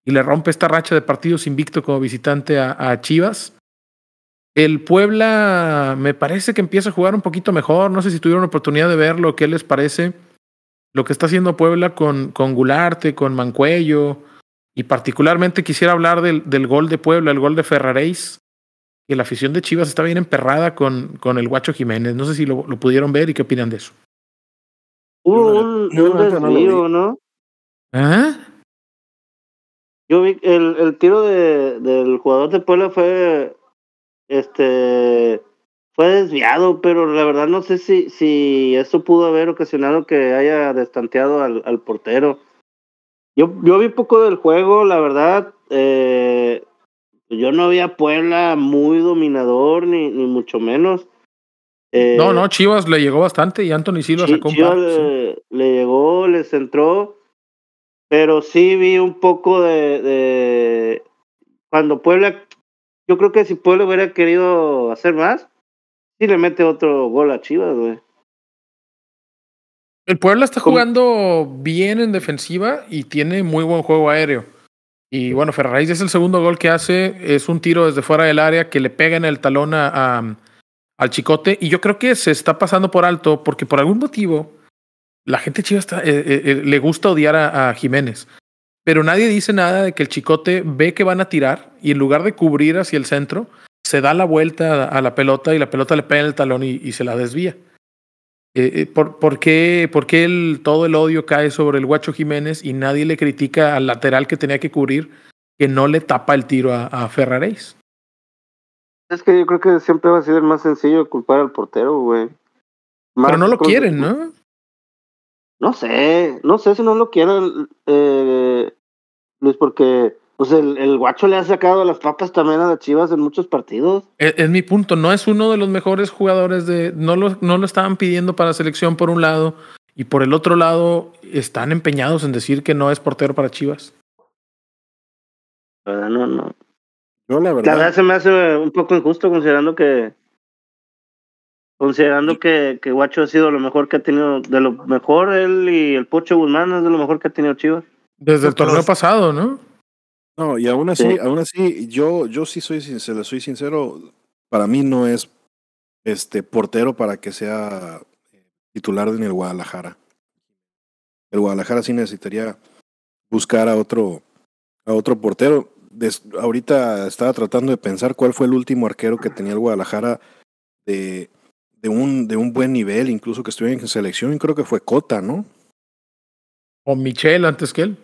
y le rompe esta racha de partidos invicto como visitante a, a Chivas. El Puebla me parece que empieza a jugar un poquito mejor. No sé si tuvieron oportunidad de verlo, qué les parece lo que está haciendo Puebla con, con Gularte, con Mancuello. Y particularmente quisiera hablar del, del gol de Puebla, el gol de Ferraréis, que la afición de Chivas está bien emperrada con, con el Guacho Jiménez. No sé si lo, lo pudieron ver y qué opinan de eso. Hubo un, yo, desvío. ¿no? ¿Ah? Yo vi el, el tiro de, del jugador de Puebla fue este fue desviado, pero la verdad no sé si, si eso pudo haber ocasionado que haya destanteado al, al portero. Yo, yo vi poco del juego, la verdad. Eh, yo no vi a Puebla muy dominador, ni, ni mucho menos. Eh, no, no, Chivas le llegó bastante y Anthony Silva sacó un Chivas le, le, llegó, les entró, pero sí vi un poco de, de, Cuando Puebla, yo creo que si Puebla hubiera querido hacer más, sí le mete otro gol a Chivas, güey. El Puebla está jugando bien en defensiva y tiene muy buen juego aéreo. Y bueno, Ferrari es el segundo gol que hace, es un tiro desde fuera del área que le pega en el talón a, al chicote. Y yo creo que se está pasando por alto porque por algún motivo la gente chiva está, eh, eh, eh, le gusta odiar a, Jiménez. Pero nadie dice nada de que el chicote ve que van a tirar y en lugar de cubrir hacia el centro, se da la vuelta a, la pelota y la pelota le pega en el talón y, se la desvía. ¿por, por, qué, por qué el, todo el odio cae sobre el Guacho Jiménez y nadie le critica al lateral que tenía que cubrir que no le tapa el tiro a, a Ferraréis? Es que yo creo que siempre va a ser el más sencillo culpar al portero, güey. Pero no lo quieren, ¿no? No sé, no sé si no lo quieren, eh, Luis, porque pues el, el, guacho le ha sacado las papas también a las Chivas en muchos partidos. Es, es, mi punto, no es uno de los mejores jugadores de... No lo, no lo estaban pidiendo para selección por un lado y por el otro lado están empeñados en decir que no es portero para Chivas. No, no, la verdad. se me hace un poco injusto considerando que. Considerando que, que Guacho ha sido lo mejor que ha tenido, de lo mejor él y el Pocho Guzmán es de lo mejor que ha tenido Chivas. Desde el torneo pasado, ¿no? No, y aún así, aún así, yo, yo sí soy sincero, soy sincero, para mí no es este portero para que sea titular en el Guadalajara. El Guadalajara sí necesitaría buscar a otro, a otro portero ahorita estaba tratando de pensar cuál fue el último arquero que tenía el Guadalajara de, de, un, de un buen nivel, incluso que estuviera en selección, y creo que fue Cota, ¿no? O Michel antes que él.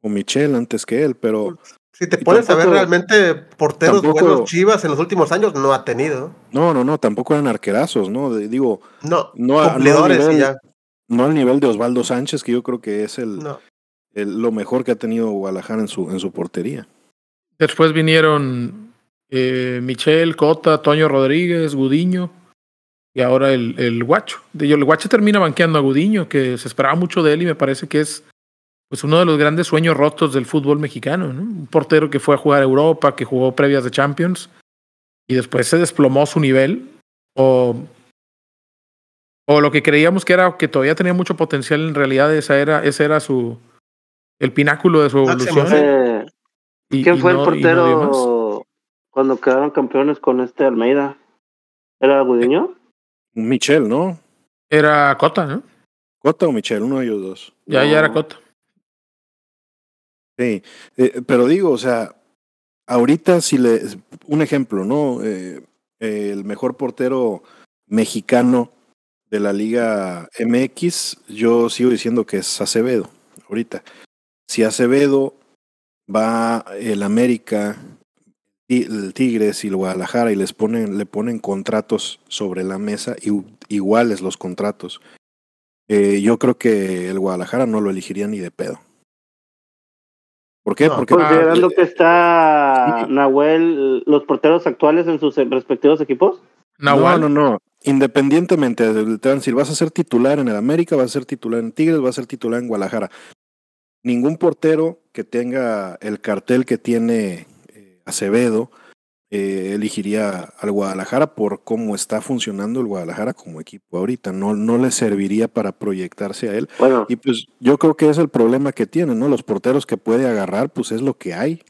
O Michel antes que él, pero... Si te pones a ver realmente porteros buenos Chivas en los últimos años, no ha tenido. No, no, no, tampoco eran arquerazos, ¿no? digo, no, no, cumplidores no, al nivel, no al nivel de Osvaldo Sánchez, que yo creo que es el, el, lo mejor que ha tenido Guadalajara en su, en su portería. Después vinieron eh, Michel, Cota, Toño Rodríguez, Gudiño y ahora el, el Guacho. El Guacho termina banqueando a Gudiño, que se esperaba mucho de él y me parece que es pues uno de los grandes sueños rotos del fútbol mexicano. ¿no? Un portero que fue a jugar a Europa, que jugó previas de Champions y después se desplomó su nivel. O, o lo que creíamos que era que todavía tenía mucho potencial, en realidad esa era, ese era su el pináculo de su evolución. ¿Quién fue el portero cuando quedaron campeones con este Almeida? ¿Era Gudiño? Michel, ¿no? Era Cota, ¿no? Cota o Michel, uno de ellos dos. Ya, ya era Cota. Sí, eh, pero digo, o sea, ahorita si le. Un ejemplo, ¿no? Eh, el mejor portero mexicano de la Liga MX, yo sigo diciendo que es Acevedo, ahorita. Si Acevedo va el América, el Tigres y el Guadalajara y les ponen, le ponen contratos sobre la mesa, iguales los contratos. Eh, yo creo que el Guadalajara no lo elegiría ni de pedo. ¿Por qué? Porque considerando que está Nahuel, los porteros actuales en sus respectivos equipos. No, no, no. Independientemente, a decir, vas a ser titular en el América, vas a ser titular en Tigres, vas a ser titular en Guadalajara ningún portero que tenga el cartel que tiene eh, Acevedo eh, elegiría al Guadalajara por cómo está funcionando el Guadalajara como equipo ahorita. No, no le serviría para proyectarse a él. y pues yo creo que es el problema que tiene, ¿no? Los porteros que puede agarrar, pues es lo que hay.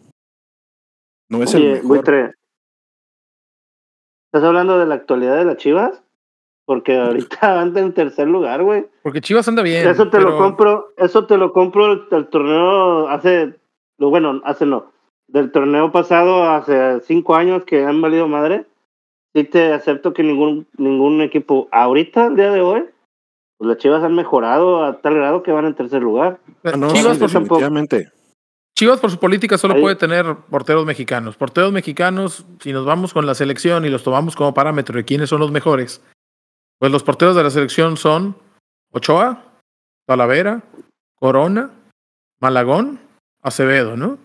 No es el mejor. ¿Estás hablando de la actualidad de las Chivas? Porque ahorita anda en tercer lugar, güey. Porque Chivas anda bien. Eso te lo compro, eso te lo compro del torneo hace, bueno, hace no, del torneo pasado hace cinco años que han valido madre. Sí te acepto que ningún, ningún equipo ahorita, el día de hoy, pues las Chivas han mejorado a tal grado que van en tercer lugar. No, Chivas, por Chivas por su política solo puede tener porteros mexicanos. Porteros mexicanos, si nos vamos con la selección y los tomamos como parámetro de quiénes son los mejores, pues los porteros de la selección son Ochoa, Talavera, Corona, Malagón, Acevedo, ¿no?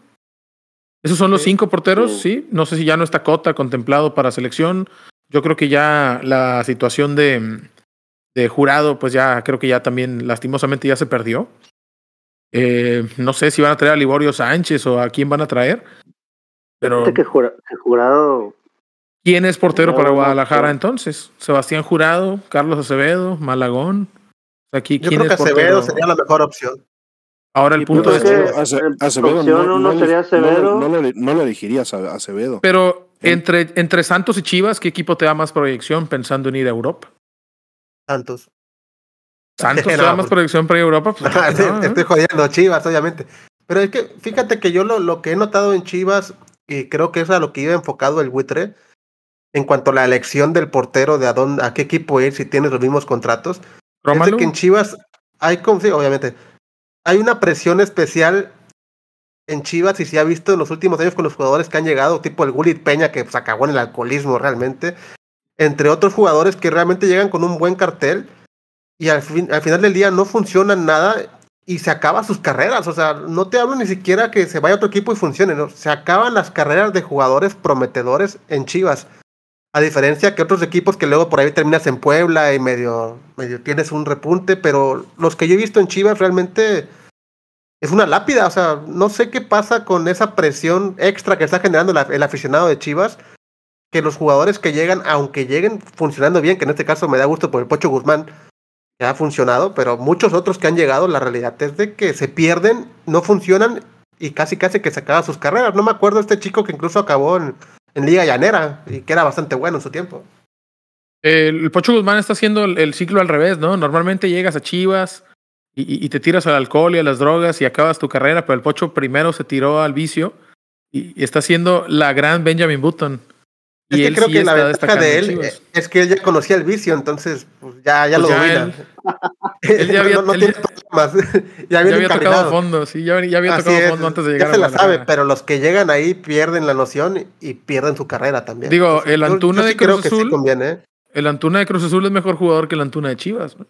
Esos son los Sí. cinco porteros, Sí. sí. No sé si ya no está Cota contemplado para selección. Yo creo que ya la situación de, de jurado, pues ya creo que ya también lastimosamente ya se perdió. Eh, no sé si van a traer a Liborio Sánchez o a quién van a traer. Pero que, jura- que jurado. ¿quién es portero para Guadalajara no. entonces? Sebastián Jurado, Carlos Acevedo, Malagón. Aquí, Yo ¿quién creo que es portero? Acevedo sería la mejor opción. Ahora el punto creo es que- que, Ace- eh, Acevedo opción uno sería no- Acevedo. No, lo- no lo elegirías a Acevedo. pero Sí. entre, entre Santos y Chivas, ¿qué equipo te da más proyección pensando en ir a Europa? Santos. Santos te No, da más pues- proyección para ir a Europa. Pues, sí, no, te ¿eh? estoy jodiendo, Chivas, obviamente. Pero es que fíjate que yo lo, lo que he notado en Chivas, y creo que es a lo que iba enfocado el buitre, en cuanto a la elección del portero, de a, dónde, a qué equipo ir, si tienes los mismos contratos, de que en Chivas hay, como, sí, obviamente, hay una presión especial en Chivas y se ha visto en los últimos años con los jugadores que han llegado, tipo el Gulit Peña, que se acabó en el alcoholismo realmente, entre otros jugadores que realmente llegan con un buen cartel y al, fin, al final del día no funcionan nada y se acaban sus carreras. O sea, no te hablo ni siquiera que se vaya a otro equipo y funcione. Se acaban las carreras de jugadores prometedores en Chivas. A diferencia que otros equipos que luego por ahí terminas en Puebla y medio, medio tienes un repunte, pero los que yo he visto en Chivas realmente es una lápida. O sea, no sé qué pasa con esa presión extra que está generando el aficionado de Chivas, que los jugadores que llegan, aunque lleguen funcionando bien, que en este caso me da gusto por el Pocho Guzmán, que ha funcionado, pero muchos otros que han llegado, la realidad es de que se pierden, no funcionan y casi casi que se acaban sus carreras. No me acuerdo este chico que incluso acabó en, en Liga Llanera y que era bastante bueno en su tiempo. El Pocho Guzmán está haciendo el, ciclo al revés, ¿no? Normalmente llegas a Chivas y te tiras al alcohol y a las drogas y acabas tu carrera, pero el Pocho primero se tiró al vicio y, y está haciendo la gran Benjamin Button. Es Y que él creo sí que la ventaja de él Chivas. es que él ya conocía el vicio, entonces pues, ya, ya Pues lo ya domina. él- él ya había- no, no él tiene problemas. ya Ya había tocado fondo, sí, ya, ya había Así tocado es, fondo antes de llegar ya se a la sabe, pero los que llegan ahí pierden la noción y pierden su carrera también. Digo, el Antuna yo de sí creo Cruz que sí Azul- conviene, ¿eh? El Antuna de Cruz Azul es mejor jugador que el Antuna de Chivas. ¿no?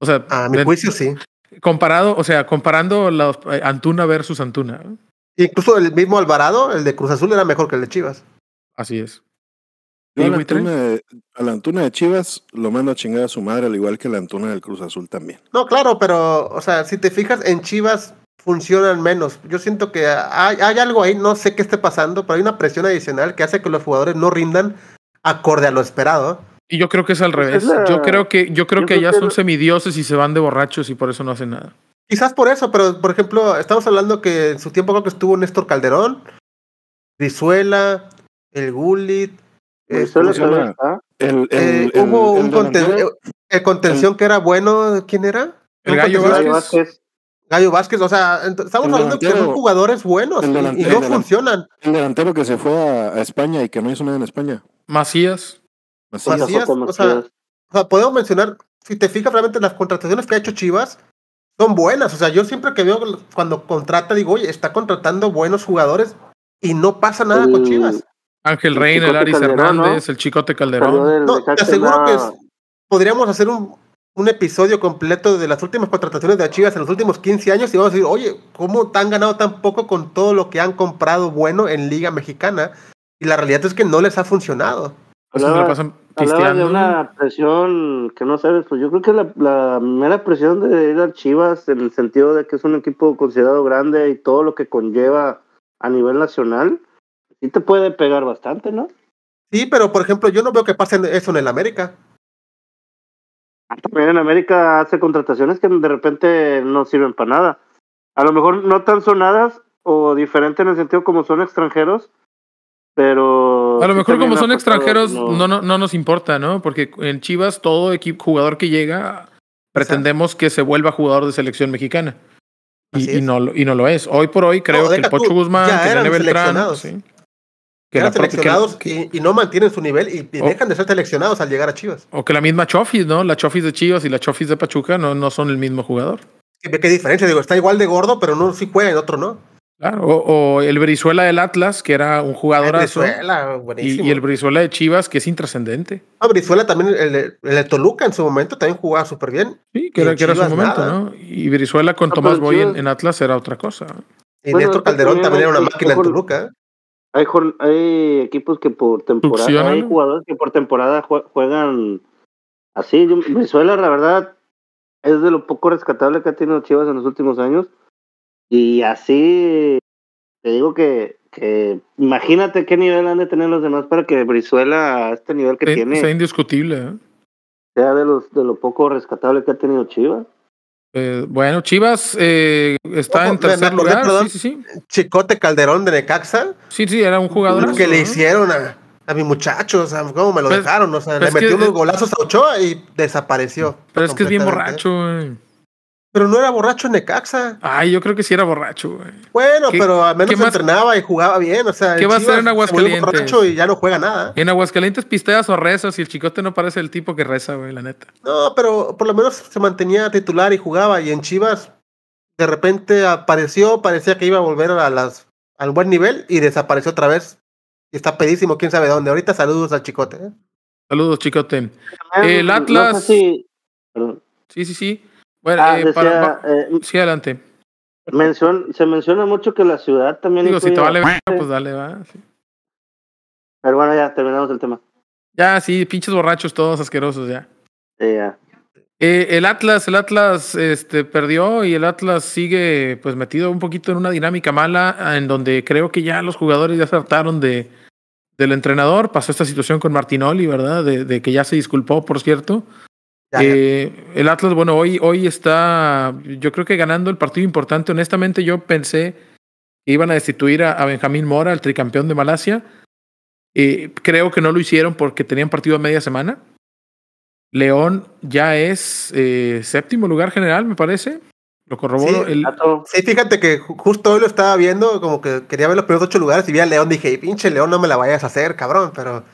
O sea, A mi de- juicio sí. comparado, o sea, comparando los eh, Antuna versus Antuna. Incluso el mismo Alvarado, el de Cruz Azul, era mejor que el de Chivas. Así es. Yo ¿Sí, a la? Antuna de, a la Antuna de Chivas lo mando a chingar a su madre, al igual que la Antuna del Cruz Azul también. No, claro, pero, o sea, si te fijas, en Chivas funcionan menos. Yo siento que hay, hay algo ahí, no sé qué esté pasando, pero hay una presión adicional que hace que los jugadores no rindan acorde a lo esperado. Y yo creo que es al Pues revés. es la- Yo creo que, yo creo yo que creo allá que son la- semidioses y se van de borrachos y por eso no hacen nada. Quizás por eso, pero por ejemplo, estamos hablando que en su tiempo creo que estuvo Néstor Calderón, Brizuela, el Gullit. eh, Brizuela ¿cómo se llama? todavía está. El, Eh, el- hubo el un conten- el contención que era bueno, ¿quién era? El Gallo Vázquez. Vázquez. Gallo Vázquez, o sea, estamos El hablando que son jugadores buenos el y- no el funcionan. el delantero que se fue a, a España y que no hizo nada en España. Macías. Macías, Macías, o sea, Macías. O sea, podemos mencionar, si te fijas realmente las contrataciones que ha hecho Chivas son buenas. O sea, yo siempre que veo cuando contrata, digo, oye, está contratando buenos jugadores y no pasa nada con El- Chivas. Ángel El Reina, el Aris Calderón, ¿no? Hernández, el Chicote Calderón. del No, te aseguro que es- podríamos hacer un, un episodio completo de las últimas contrataciones de Chivas en los últimos 15 años y vamos a decir, oye, ¿cómo han ganado tan poco con todo lo que han comprado bueno en Liga Mexicana? Y la realidad es que no les ha funcionado. Pues Hablaba- pasan Hablaba de una presión que no sabes, pues yo creo que la, la mera presión de ir a Chivas en el sentido de que es un equipo considerado grande y todo lo que conlleva a nivel nacional, sí te puede pegar bastante, ¿no? Sí, pero por ejemplo, yo no veo que pase eso en el América. También en América hace contrataciones que de repente no sirven para nada. A lo mejor no tan sonadas o diferente en el sentido como son extranjeros, pero... A lo mejor como son pasado, extranjeros no, no, no nos importa, ¿no? Porque en Chivas todo equipo, jugador que llega pretendemos que se vuelva jugador de selección mexicana. Y, y no, lo- y no lo es. Hoy por hoy creo No, que el Pocho tú, Guzmán, ya que Beltrán, sí. Que Eran la propia- que- seleccionados que- y, y no mantienen su nivel y, y Oh. dejan de ser seleccionados al llegar a Chivas. o que la misma Chofis, ¿no? La Chofis de Chivas y la Chofis de Pachuca no, no son el mismo jugador. ¿Qué, qué diferencia? Digo, está igual de gordo, pero no sí juega y otro no. Claro. O, o el Brizuela del Atlas, que era un. Brizuela, Y, buenísimo. y el Brizuela de Chivas, que es intrascendente. Ah, Brizuela también, el, de- el de Toluca en su momento también jugaba súper bien. Sí, que era, en que era su momento, nada. ¿no? Y Brizuela con Ah, Tomás Boy en, Atlas era otra cosa. Y Bueno, Néstor Calderón también era una máquina en Toluca. Hay, hay equipos que por temporada, hay jugadores que por temporada jue- juegan así. Yo, Brizuela, la verdad, es de lo poco rescatable que ha tenido Chivas en los últimos años. Y así, te digo que, que imagínate qué nivel han de tener los demás para que Brizuela, a este nivel que Sí, tiene, sea indiscutible. ¿eh? sea de, los, de lo poco rescatable que ha tenido Chivas. Eh, bueno, Chivas eh, está en tercer lugar. perdón. Sí, sí, sí. Chicote Calderón de Necaxa. Sí, sí, era un jugador. Lo que le hicieron a, a mi muchacho, o sea, cómo me lo Pues- dejaron. O sea, pues le que- metió unos golazos a Ochoa y desapareció. Pero es que es bien borracho, güey. Pero no era borracho en Necaxa. Ay, yo creo que sí era borracho, güey. Bueno, ¿Qué- pero al menos entrenaba y jugaba bien. O sea, ¿Qué va a hacer en Aguascalientes? borracho y ya no juega nada. En Aguascalientes pisteas o rezas y el chicote no parece el tipo que reza, güey, la neta. No, pero por lo menos se mantenía titular y jugaba. Y en Chivas, de repente apareció, parecía que iba a volver a las, al buen nivel y desapareció otra vez. Y está pedísimo, quién sabe dónde. Ahorita saludos al chicote. ¿eh? Saludos, chicote. El no sé Atlas- si-. Sí, sí, sí. Bueno, Ah, eh, decía, para- eh, sí, adelante. mencion- se menciona mucho que la ciudad también Digo, si te vale, pues dale, va. sí. Pero bueno, ya terminamos el tema. Ya, sí, pinches borrachos todos asquerosos ya. Sí, ya. Eh, el Atlas, el Atlas este, perdió y el Atlas sigue pues metido un poquito en una dinámica mala en donde creo que ya los jugadores ya se hartaron de, del entrenador. Pasó esta situación con Martinoli, ¿verdad? De, de que ya se disculpó, por cierto. Eh, el Atlas, bueno, hoy, hoy está, yo creo que ganando el partido importante. Honestamente, yo pensé que iban a destituir a, a Benjamín Mora, el tricampeón de Malasia. Eh, creo que no lo hicieron porque tenían partido a media semana. León ya es eh, séptimo lugar general, me parece. Lo corroboró. Sí, el. Sí, fíjate que ju- justo hoy lo estaba viendo, como que quería ver los primeros ocho lugares y vi a León, dije, pinche León, no me la vayas a hacer, cabrón, pero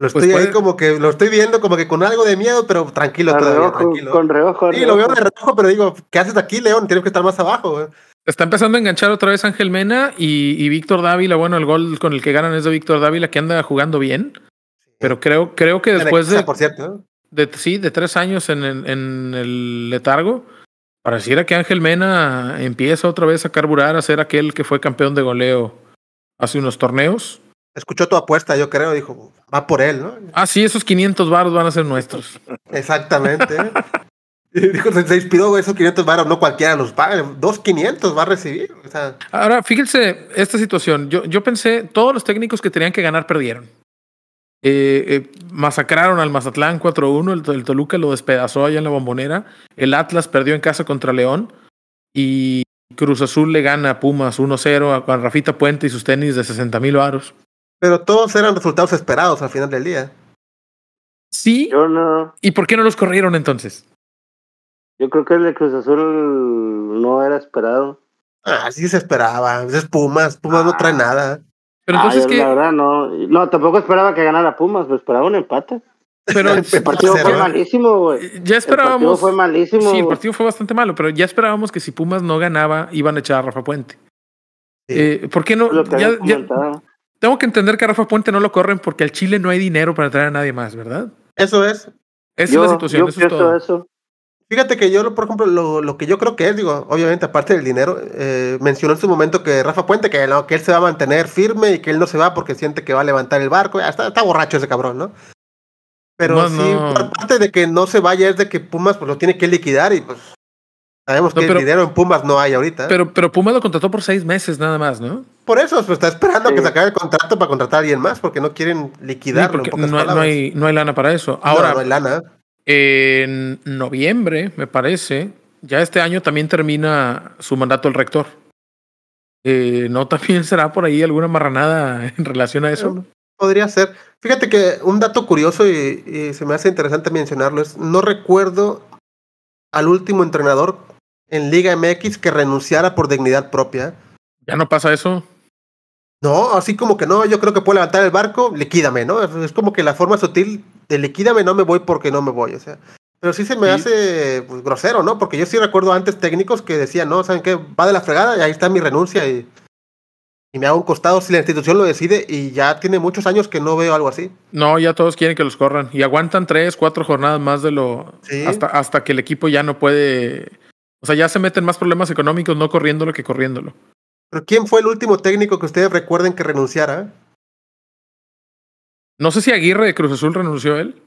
lo Pues estoy puede- ahí como que, lo estoy viendo como que con algo de miedo, pero tranquilo Con todavía, reojo, tranquilo. con reojo. Sí, lo veo reojo. de reojo, pero digo, ¿qué haces aquí, León? Tienes que estar más abajo, güey. Está empezando a enganchar otra vez Ángel Mena y, y Víctor Dávila. Bueno, el gol con el que ganan es de Víctor Dávila, que anda jugando bien. Pero creo, creo que De después de, Por cierto, de, sí, de tres años en, el- en el letargo, pareciera que Ángel Mena empieza otra vez a carburar a ser aquel que fue campeón de goleo hace unos torneos. Escuchó tu apuesta, yo creo, dijo, va por él, ¿no? Ah, sí, esos 500 baros van a ser nuestros. Exactamente. Y dijo, se, se inspiró, esos 500 varos, no cualquiera los paga, dos 500 va a recibir, o sea, Ahora, fíjense esta situación. Yo, yo pensé, todos los técnicos que tenían que ganar perdieron. Eh, eh, masacraron al Mazatlán 4-1, el, el Toluca lo despedazó allá en la bombonera, el Atlas perdió en casa contra León y Cruz Azul le gana a Pumas 1-0 a- con Rafita Puente y sus tenis de 60 mil varos. Pero todos eran resultados esperados al final del día. Sí, Yo no. ¿y por qué no los corrieron entonces? Yo creo que el de Cruz Azul no era esperado. Ah, sí se esperaba, es Pumas, Pumas no trae nada. Pero Ah, entonces yo que, La verdad, no. No, tampoco esperaba que ganara Pumas, pero esperaba un empate. pero El El partido fue ¿eh? malísimo, güey. ya El partido esperábamos. fue malísimo. Sí, el partido fue bastante malo, pero ya esperábamos que si Pumas no ganaba, iban a echar a Rafa Puente. Sí. Eh, ¿Por qué no? Lo que Ya-. Tengo que entender que a Rafa Puente no lo corren porque al Chile no hay dinero para traer a nadie más, ¿verdad? Eso es. Esa yo, es la situación, yo eso es todo. eso. Fíjate que yo, por ejemplo, lo, lo que yo creo que es, digo, obviamente aparte del dinero, eh, mencionó en su momento que Rafa Puente, que, no, que él se va a mantener firme y que él no se va porque siente que va a levantar el barco. Ya está, está borracho ese cabrón, ¿no? Pero sí, no. aparte de que no se vaya, es de que Pumas pues, lo tiene que liquidar y pues sabemos No, que pero- el dinero en Pumas no hay ahorita. Pero, pero Pumas lo contrató por seis meses nada más, ¿no? por eso, pues está esperando Sí. que se acabe el contrato para contratar a alguien más porque no quieren Sí, liquidarlo. porque en pocas no, hay- no hay, no hay lana para eso. No, Ahora, no hay lana. en noviembre, me parece, ya este año también termina su mandato el rector. Eh, ¿No también será por ahí alguna marranada en relación a eso? Podría ser. Fíjate que un dato curioso y, y se me hace interesante mencionarlo es, no recuerdo al último entrenador en Liga MX que renunciara por dignidad propia. ¿Ya no pasa eso? No, así como que no, yo creo que puedo levantar el barco, liquídame, ¿no? Es, como que la forma sutil de liquídame no me voy porque no me voy, o sea. Pero sí se me Sí. hace pues, grosero, ¿no? Porque yo sí recuerdo antes técnicos que decían, no, ¿saben qué? Va de la fregada y ahí está mi renuncia y, y me hago un costado si la institución lo decide y ya tiene muchos años que no veo algo así. No, ya todos quieren que los corran y aguantan tres, cuatro jornadas más de lo Sí. hasta, hasta que el equipo ya no puede, o sea, ya se meten más problemas económicos no corriéndolo que corriéndolo. Pero ¿quién fue el último técnico que ustedes recuerden que renunciara? No sé si Aguirre de Cruz Azul renunció él.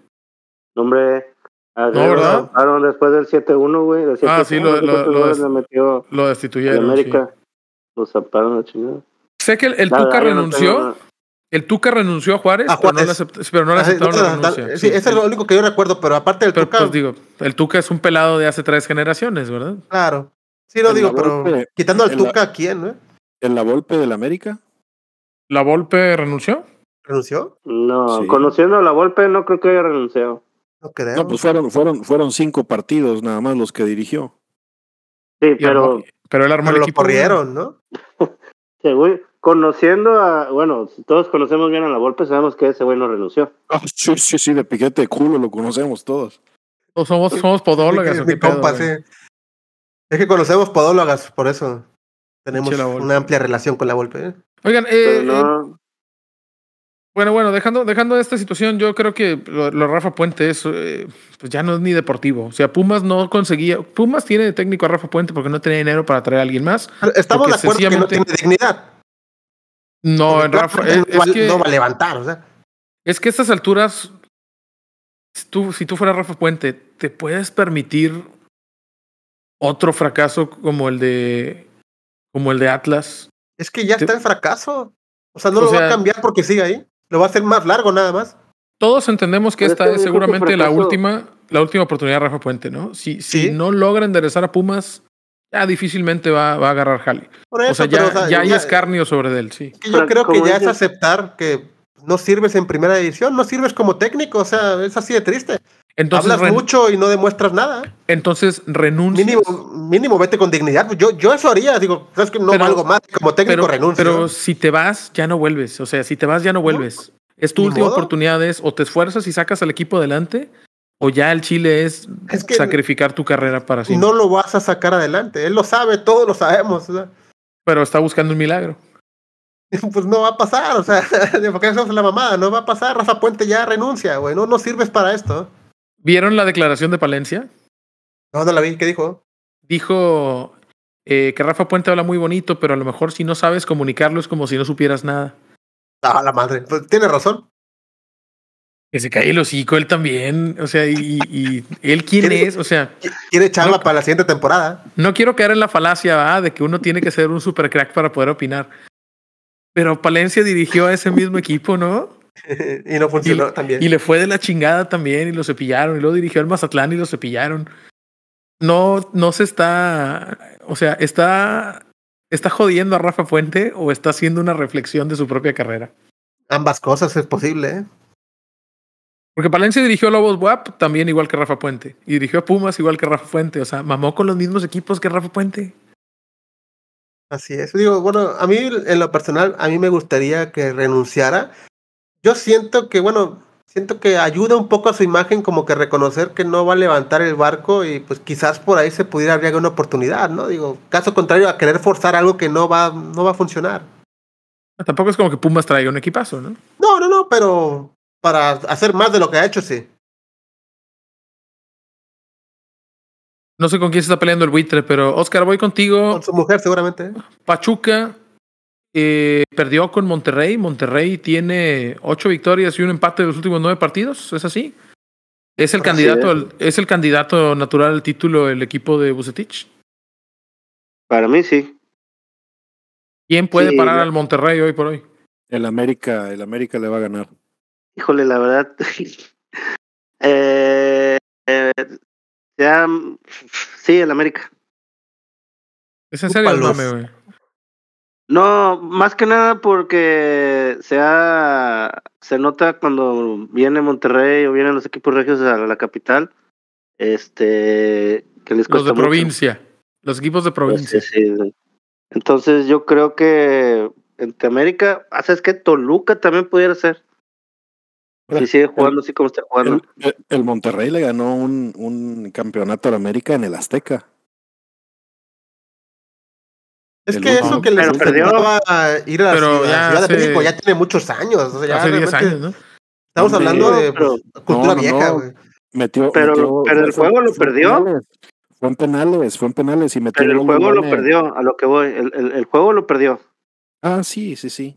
Hombre, No, ¿verdad? Aaron después del 7-1, güey. del Ah, 7-1, sí, lo- no lo- lo metió Lo en destituyeron. sí. América. Lo zaparon la chingada. Sé que el, el Tuca no renunció. tengo- El Tuca renunció a Juárez, A pero no le, Juárez. acept- pero no le Ah, aceptaron no, la renuncia. sí, eso es lo único que yo recuerdo, pero aparte del Pero Tuca, pues digo, el Tuca es un pelado de hace tres generaciones, ¿verdad? claro. Sí, lo En digo, la pero Volpe- quitando al la- Tuca, ¿a quién, no? ¿En la Volpe del América? ¿La Volpe renunció? ¿Renunció? No, Sí. conociendo a la Volpe, no creo que haya renunciado. No creo. No, pues fueron, fueron, fueron cinco partidos nada más los que dirigió. Sí, pero armó- pero él armó pero el lo equipo. corrieron, ¿no? güey, conociendo a. Bueno, todos conocemos bien a la Volpe, sabemos que ese güey no renunció. Ah, sí, sí, sí, de piquete de culo lo conocemos todos. ¿O somos, somos podólogas Sí, o mi qué pedo, compa, güey? sí. Es que conocemos podólogas, por eso tenemos una amplia relación con la Volpe. ¿eh? Oigan, eh, eh, no. bueno, bueno, dejando, dejando esta situación, yo creo que lo, Rafa Puente es, eh, pues ya no es ni deportivo. O sea, Pumas no conseguía. Pumas tiene de técnico a Rafa Puente porque no tenía dinero para traer a alguien más. Pero Estamos de acuerdo que no tiene dignidad. No, en Rafa. Es, no, es va, que, no va a levantar, o sea. es que a estas alturas, si tú, si tú fueras Rafa Puente, ¿te puedes permitir otro fracaso como el de, como el de Atlas? Es que ya Te- está en fracaso. O sea, no O lo va a cambiar porque sigue ahí. Lo va a hacer más largo nada más. Todos entendemos que Pero es esta que es seguramente la última, la última oportunidad de Rafa Puente, ¿no? Si, si no logra enderezar a Pumas, ya difícilmente va, va a agarrar Jali. Por eso, O sea, pero, ya, o sea, ya hay ya- escarnio sobre él, sí. que yo Pero creo que ya es aceptar que no sirves en primera edición, no sirves como técnico, o sea, es así de triste. Entonces, Hablas mucho y no demuestras nada. entonces renuncia. Mínimo, mínimo vete con dignidad. Yo, yo eso haría, digo, sabes que no Pero- valgo más, como técnico pero, renuncio. pero si te vas, ya no vuelves. O sea, si te vas, ya no vuelves. Es tu última modo. oportunidad, es o te esfuerzas y sacas al equipo adelante, o ya el Chile es, Es que- sacrificar tu carrera para siempre. no lo vas a sacar adelante. Él lo sabe, todos lo sabemos. o sea, Pero está buscando un milagro. pues no va a pasar, o sea, porque eso es la mamada, no va a pasar. Rafa Puente ya renuncia, güey, no, no sirves para esto. ¿Vieron la declaración de Palencia? No, no la vi, ¿qué dijo? dijo eh, que Rafa Puente habla muy bonito, pero a lo mejor si no sabes comunicarlo es como si no supieras nada. Ah, la madre, pues tiene razón. Que se cae el hocico él también. O sea, y, y él quién es. O sea, Quiere chamba No. para la siguiente temporada. no quiero caer en la falacia ¿verdad? de que uno tiene que ser un super crack para poder opinar. Pero Palencia dirigió a ese mismo equipo, ¿no? y no funcionó también. Y le fue de la chingada también y lo cepillaron. Y luego dirigió al Mazatlán y lo cepillaron. No, no se está. O sea, está. ¿Está jodiendo a Rafa Puente o está haciendo una reflexión de su propia carrera? Ambas cosas es posible, ¿eh? Porque Palencia dirigió a Lobos WAP también igual que Rafa Puente. Y dirigió a Pumas igual que Rafa Puente. O sea, mamó con los mismos equipos que Rafa Puente. Así es. Digo, bueno, a mí en lo personal, a mí me gustaría que renunciara. Yo siento que, bueno, siento que ayuda un poco a su imagen como que reconocer que no va a levantar el barco y pues quizás por ahí se pudiera abrir una oportunidad, ¿no? Digo, caso contrario a querer forzar algo que no va, no va a funcionar. Tampoco es como que Pumas traiga un equipazo, ¿no? No, no, no, pero para hacer más de lo que ha hecho, sí. No sé con quién se está peleando el buitre, pero Oscar, voy contigo. Con su mujer seguramente. Pachuca eh, perdió con Monterrey. Monterrey tiene ocho victorias y un empate de los últimos nueve partidos. ¿Es así? Es el candidato, es. al- es el candidato natural al título el equipo de Bucetich. Para mí sí. ¿Quién puede Sí, parar ya. al Monterrey hoy por hoy? El América, el América le va a ganar. Híjole, la verdad. eh, eh, ya, sí, el América. Es en serio, el mame, güey. No, más que nada porque se, ha- se nota cuando viene Monterrey o vienen los equipos regios a la capital, este, que les Los cuesta de mucho. provincia. Los equipos de provincia. Pues, sí, sí. Entonces yo creo que entre América, ah, ¿sabes qué? Toluca también pudiera ser. Si sigue jugando así como está jugando. El, el- el Monterrey le ganó un, un campeonato al América en el Azteca. Es El que eso que les Pero perdió. intentaba ir a la, Pero ciudad, ya de México ya tiene muchos años. O sea, ya Hace 10 realmente años, ¿no? Estamos hablando de pero- cultura no, vieja, no. güey. Metió, Pero- metió- pero el juego lo perdió. Fue en penales, fue en penales y metió Pero el juego lo perdió, a lo que voy. El, el, el juego lo perdió. Ah, sí, sí, sí.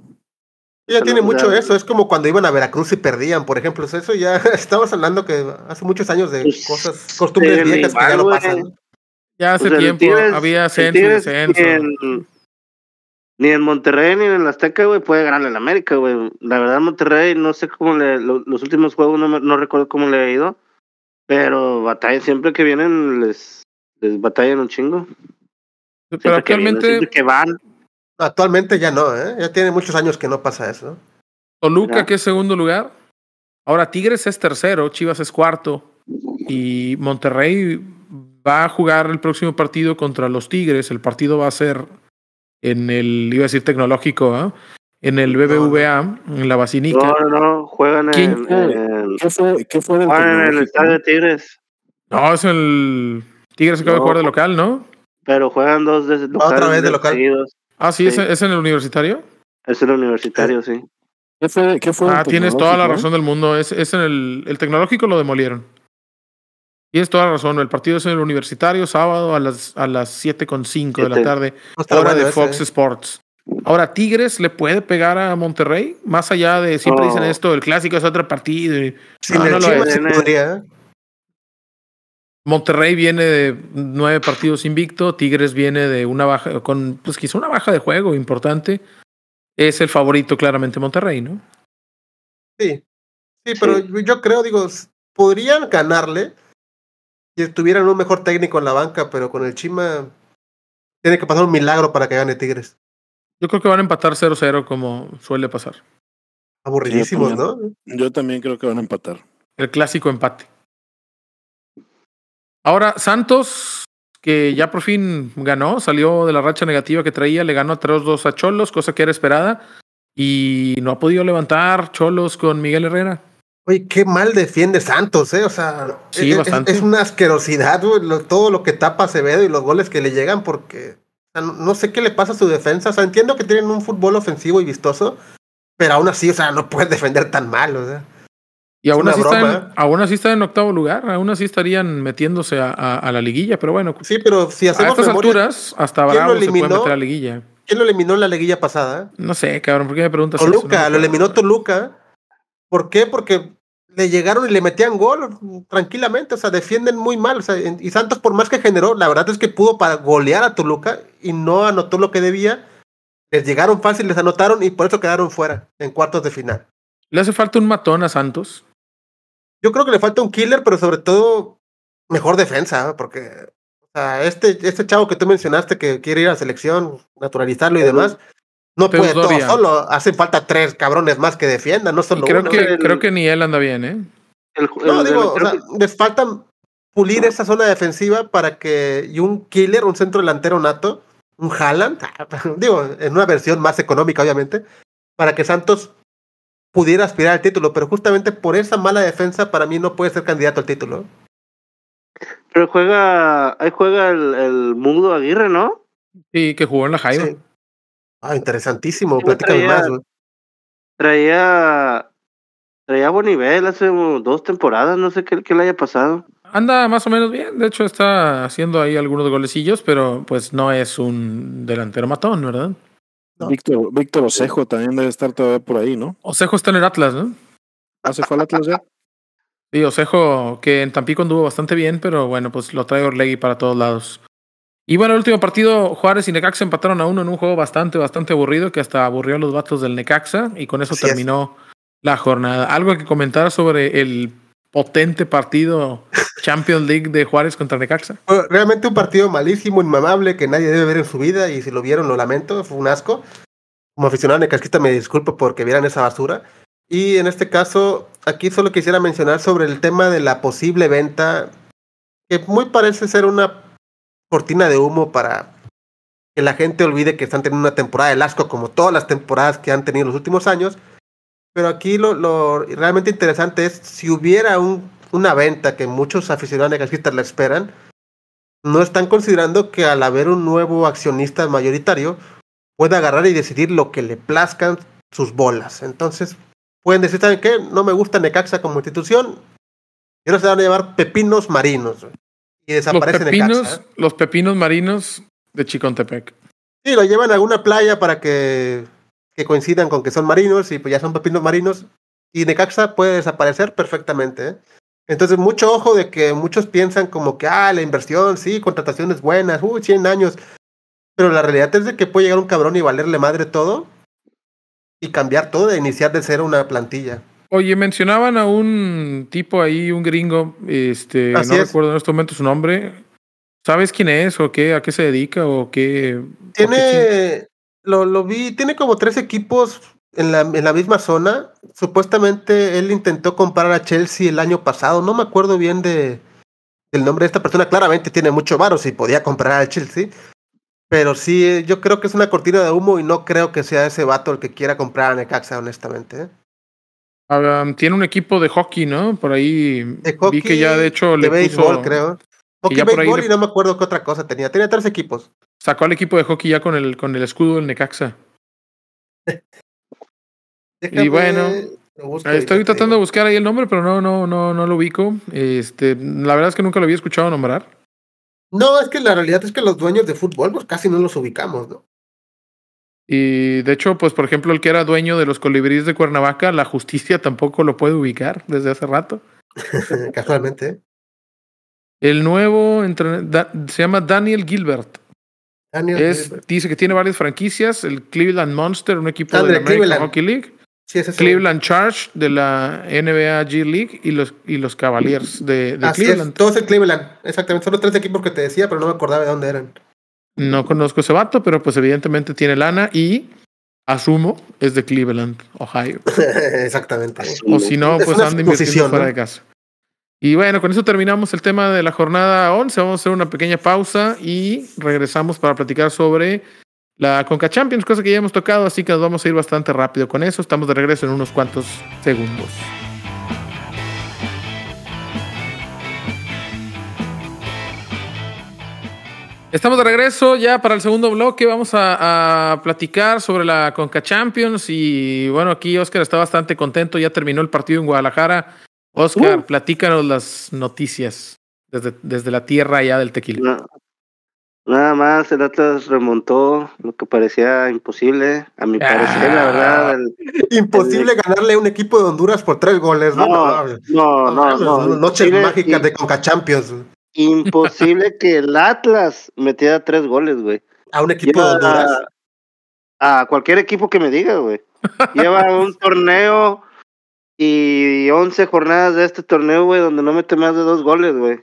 Ya tiene mucho eso, es como cuando iban a Veracruz y perdían, por ejemplo. Eso ya estamos hablando que hace muchos años de Pues, cosas, costumbres sí, viejas que ya no pasan. Ya hace O sea, el tiempo había descenso. Ni en, ni en Monterrey ni en el Azteca, güey, puede ganarle al América, güey. La verdad, Monterrey, no sé cómo le. lo- los últimos juegos no, me- no recuerdo cómo le ha ido. Pero batalla, siempre que vienen, les, les batallan un chingo. Pero Siempre que vienen, actualmente siempre que van. Actualmente ya no, ¿eh? Ya tiene muchos años que no pasa eso. Toluca, que es segundo lugar. Ahora Tigres es tercero, Chivas es cuarto. Y Monterrey va a jugar el próximo partido contra los Tigres. El partido va a ser en el, iba a decir tecnológico, ¿ah? en el BBVA, en la Basinica. No, no, no. Juegan ¿Quién en, fue? en- ¿Qué fue, qué fue juegan en el estadio de Tigres. No, es el Tigres acaba de jugar de local, ¿no? Pero juegan dos de locales vez de local. seguidos. Ah, sí, Sí. ¿Es, es en el universitario. Es el universitario, sí. ¿Qué fue, qué fue Ah, tienes toda la razón del mundo. Es, es en el, el tecnológico lo demolieron. Tienes toda la razón. El partido es en el universitario, sábado a las, a las 7.5 de la tarde, está hora de Fox ¿eh? Sports. Ahora, Tigres le puede pegar a Monterrey, más allá de siempre dicen esto, el clásico es otro partido. y- Sin No, el no lo Chivas es. sí podría. Monterrey viene de nueve partidos invicto, Tigres viene de una baja, con pues quizá una baja de juego importante. Es el favorito claramente Monterrey, ¿no? Sí. Sí, pero yo creo, digo, podrían ganarle si tuvieran un mejor técnico en la banca, pero con el Chima tiene que pasar un milagro para que gane Tigres. Yo creo que van a empatar 0-0 como suele pasar. Aburridísimos, Sí, ¿no? Yo también creo que van a empatar. El clásico empate. Ahora, Santos, que ya por fin ganó, salió de la racha negativa que traía, le ganó a 3-2 a Cholos, cosa que era esperada, y no ha podido levantar Cholos con Miguel Herrera. Oye, qué mal defiende Santos, ¿eh? O sea, Sí, es, es- bastante. es una asquerosidad, lo- todo lo que tapa Acevedo y los goles que le llegan, porque o sea, no, no sé qué le pasa a su defensa. O sea, entiendo que tienen un fútbol ofensivo y vistoso, pero aún así, o sea, no pueden defender tan mal, o sea. Y aún así, está broma, en, ¿eh? aún así está en octavo lugar, aún así estarían metiéndose a, a- a la liguilla, pero bueno, Sí, pero si a hacemos estas memoria, alturas, hasta ¿quién lo Bravo se puede meter a la liguilla. ¿quién lo eliminó en la liguilla pasada? No sé, cabrón, ¿por qué me preguntas eso? Toluca, No me lo eliminó Toluca. ¿Por qué? Porque le llegaron y le metían gol tranquilamente, o sea, defienden muy mal. O sea, y Santos, por más que generó, la verdad es que pudo para golear a Toluca y no anotó lo que debía. Les llegaron fácil, les anotaron y por eso quedaron fuera en cuartos de final. Le hace falta un matón a Santos. Yo creo que le falta un killer, pero sobre todo mejor defensa, porque o sea, este, este chavo que tú mencionaste que quiere ir a la selección, naturalizarlo y demás, no puede todo solo. Hacen falta tres cabrones más que defiendan, no Y solo creo uno. que, El- creo que ni él anda bien, ¿eh? El, No, el digo, o sea, les falta pulir esa zona defensiva para que. Y un killer, un centro delantero nato, un Haaland, digo, en una versión más económica, obviamente, para que Santos pudiera aspirar al título, pero justamente por esa mala defensa, para mí no puede ser candidato al título. Pero juega, ahí juega el, el Mudo Aguirre, ¿no? Sí, que jugó en la Jaiba. Sí. Ah, interesantísimo, Sí, me platícame traía- más. Traía, traía buen nivel hace dos temporadas, no sé qué, qué le haya pasado. Anda más o menos bien. De hecho, está haciendo ahí algunos golecillos, pero pues no es un delantero matón, ¿verdad? No. Víctor, Víctor Osejo también debe estar todavía por ahí, ¿no? Osejo está en el Atlas, ¿no? ¿Ah, se fue al Atlas ya? Sí, Osejo, que en Tampico anduvo bastante bien, pero bueno, pues lo trae Orlegui para todos lados. Y bueno, el último partido, Juárez y Necaxa empataron a uno en un juego bastante, bastante aburrido, que hasta aburrió a los vatos del Necaxa, y con eso Así es. terminó la jornada. ¿Algo que comentar sobre el potente partido Champions League de Juárez contra Necaxa? Realmente un partido malísimo, inmamable, que nadie debe ver en su vida, y si lo vieron, lo lamento, fue un asco. Como aficionado necasquista me disculpo porque vieran esa basura. Y en este caso, aquí solo quisiera mencionar sobre el tema de la posible venta, que muy parece ser una cortina de humo para que la gente olvide que están teniendo una temporada de asco como todas las temporadas que han tenido en los últimos años. Pero aquí lo, lo realmente interesante es si hubiera un, una venta que muchos aficionados necasquistas la esperan, no están considerando que al haber un nuevo accionista mayoritario pueda agarrar y decidir lo que le plazcan sus bolas. Entonces, pueden decir, ¿saben qué? No me gusta Necaxa como institución. Y ahora se van a llamar pepinos marinos. y Los desaparece pepinos, Necaxa. los pepinos marinos de Chicontepec. Sí, lo llevan a alguna playa para que, que coincidan con que son marinos y pues ya son pepinos marinos. Y Necaxa puede desaparecer perfectamente. ¿eh? Entonces, mucho ojo de que muchos piensan como que, ah, la inversión, sí, contrataciones buenas, uy, 100 años. Pero la realidad es de que puede llegar un cabrón y valerle madre todo y cambiar todo, de iniciar de cero una plantilla. Oye, mencionaban a un tipo ahí, un gringo, este, Así no es. recuerdo en este momento su nombre. ¿Sabes quién es o qué, a qué se dedica o qué? o qué ching- Tiene, lo, lo vi, tiene como tres equipos en la, en la misma zona. Supuestamente él intentó comprar a Chelsea el año pasado. No me acuerdo bien de, del nombre de esta persona. Claramente tiene mucho varo si podía comprar al Chelsea. Pero sí, yo creo que es una cortina de humo y no creo que sea ese vato el que quiera comprar a Necaxa, honestamente. ¿eh? Tiene un equipo de hockey, ¿no? Por ahí De vi hockey, que ya de hecho de le béisbol, puso, creo. Hockey, béisbol le- y no me acuerdo qué otra cosa tenía. Tenía tres equipos. sacó al equipo de hockey ya con el, con el escudo del Necaxa. Déjame- bueno, Estoy tratando de buscar ahí el nombre, pero no, no, no, no lo ubico. Este, la verdad es que nunca lo había escuchado nombrar. No, es que la realidad es que los dueños de fútbol pues casi no los ubicamos, ¿no? Y de hecho, pues por ejemplo, el que era dueño de los colibríes de Cuernavaca, la justicia tampoco lo puede ubicar desde hace rato. Casualmente. El nuevo da- se llama Daniel Gilbert. Daniel Es, Gilbert. dice que tiene varias franquicias. El Cleveland Monster, un equipo de Ándale, la American Cleveland. Hockey League. Sí, ese es Cleveland Charge de la NBA G League y los, y los Cavaliers de, de Así Cleveland. es, todo es el Cleveland. Exactamente, son los tres equipos que te decía, pero no me acordaba de dónde eran. No conozco ese vato, pero pues evidentemente tiene lana y asumo es de Cleveland, Ohio. Exactamente. O si no, Es pues anda invirtiendo fuera ¿no? de casa. Y bueno, con eso terminamos el tema de la jornada 11. Vamos a hacer una pequeña pausa y regresamos para platicar sobre la Conca Champions, cosa que ya hemos tocado, así que nos vamos a ir bastante rápido con eso. Estamos de regreso en unos cuantos segundos. Estamos de regreso ya para el segundo bloque. Vamos a, a platicar sobre la Conca Champions. Y bueno, aquí Oscar está bastante contento. Ya terminó el partido en Guadalajara. Oscar, platícanos las noticias desde, desde la tierra allá del tequila. No, nada más el Atlas remontó lo que parecía imposible, a mi parecer, la verdad. el- Imposible ganarle a un equipo de Honduras por tres goles, ¿no? no, no, no, no. Noches Imposible- mágicas de Conca Champions. Imposible que el Atlas metiera tres goles, güey. A un equipo de Lleva Honduras. a cualquier equipo que me diga, güey. Lleva un torneo y 11 jornadas de este torneo, güey, donde no mete más de dos goles, güey.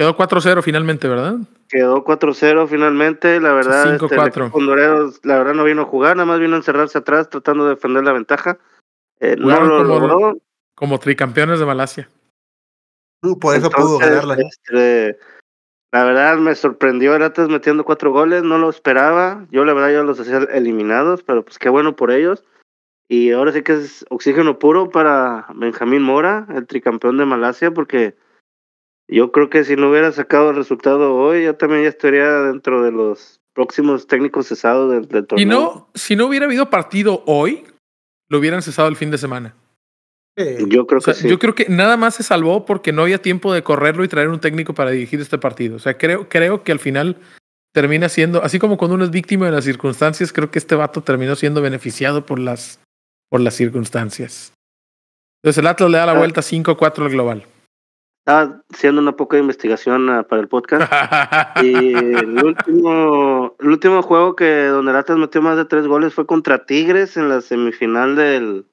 Quedó 4-0 finalmente, ¿verdad? Quedó 4-0 finalmente, la verdad. este, el 5-4. equipo hondurero, la verdad no vino a jugar, nada más vino a encerrarse atrás tratando de defender la ventaja. Eh, no lo como- logró. Como tricampeones de Malasia. Por eso pudo ganarla. este, la verdad me sorprendió el Atlas metiendo cuatro goles, no lo esperaba. Yo la verdad yo los hacía eliminados, pero pues qué bueno por ellos. Y ahora sí que es oxígeno puro para Benjamín Mora, el tricampeón de Malasia, porque yo creo que si no hubiera sacado el resultado hoy, yo también ya estaría dentro de los próximos técnicos cesados del, del torneo. Y no, si no hubiera habido partido hoy, lo hubieran cesado el fin de semana. Yo creo O sea, que sí. Yo creo que nada más se salvó porque no había tiempo de correrlo y traer un técnico para dirigir este partido. O sea, creo, creo que al final termina siendo, así como cuando uno es víctima de las circunstancias, creo que este vato terminó siendo beneficiado por las, por las circunstancias. Entonces el Atlas le da la Ah. vuelta 5-4 al global. Estaba haciendo una poca investigación ah, para el podcast. Y el último, el último juego que donde el Atlas metió más de tres goles fue contra Tigres en la semifinal del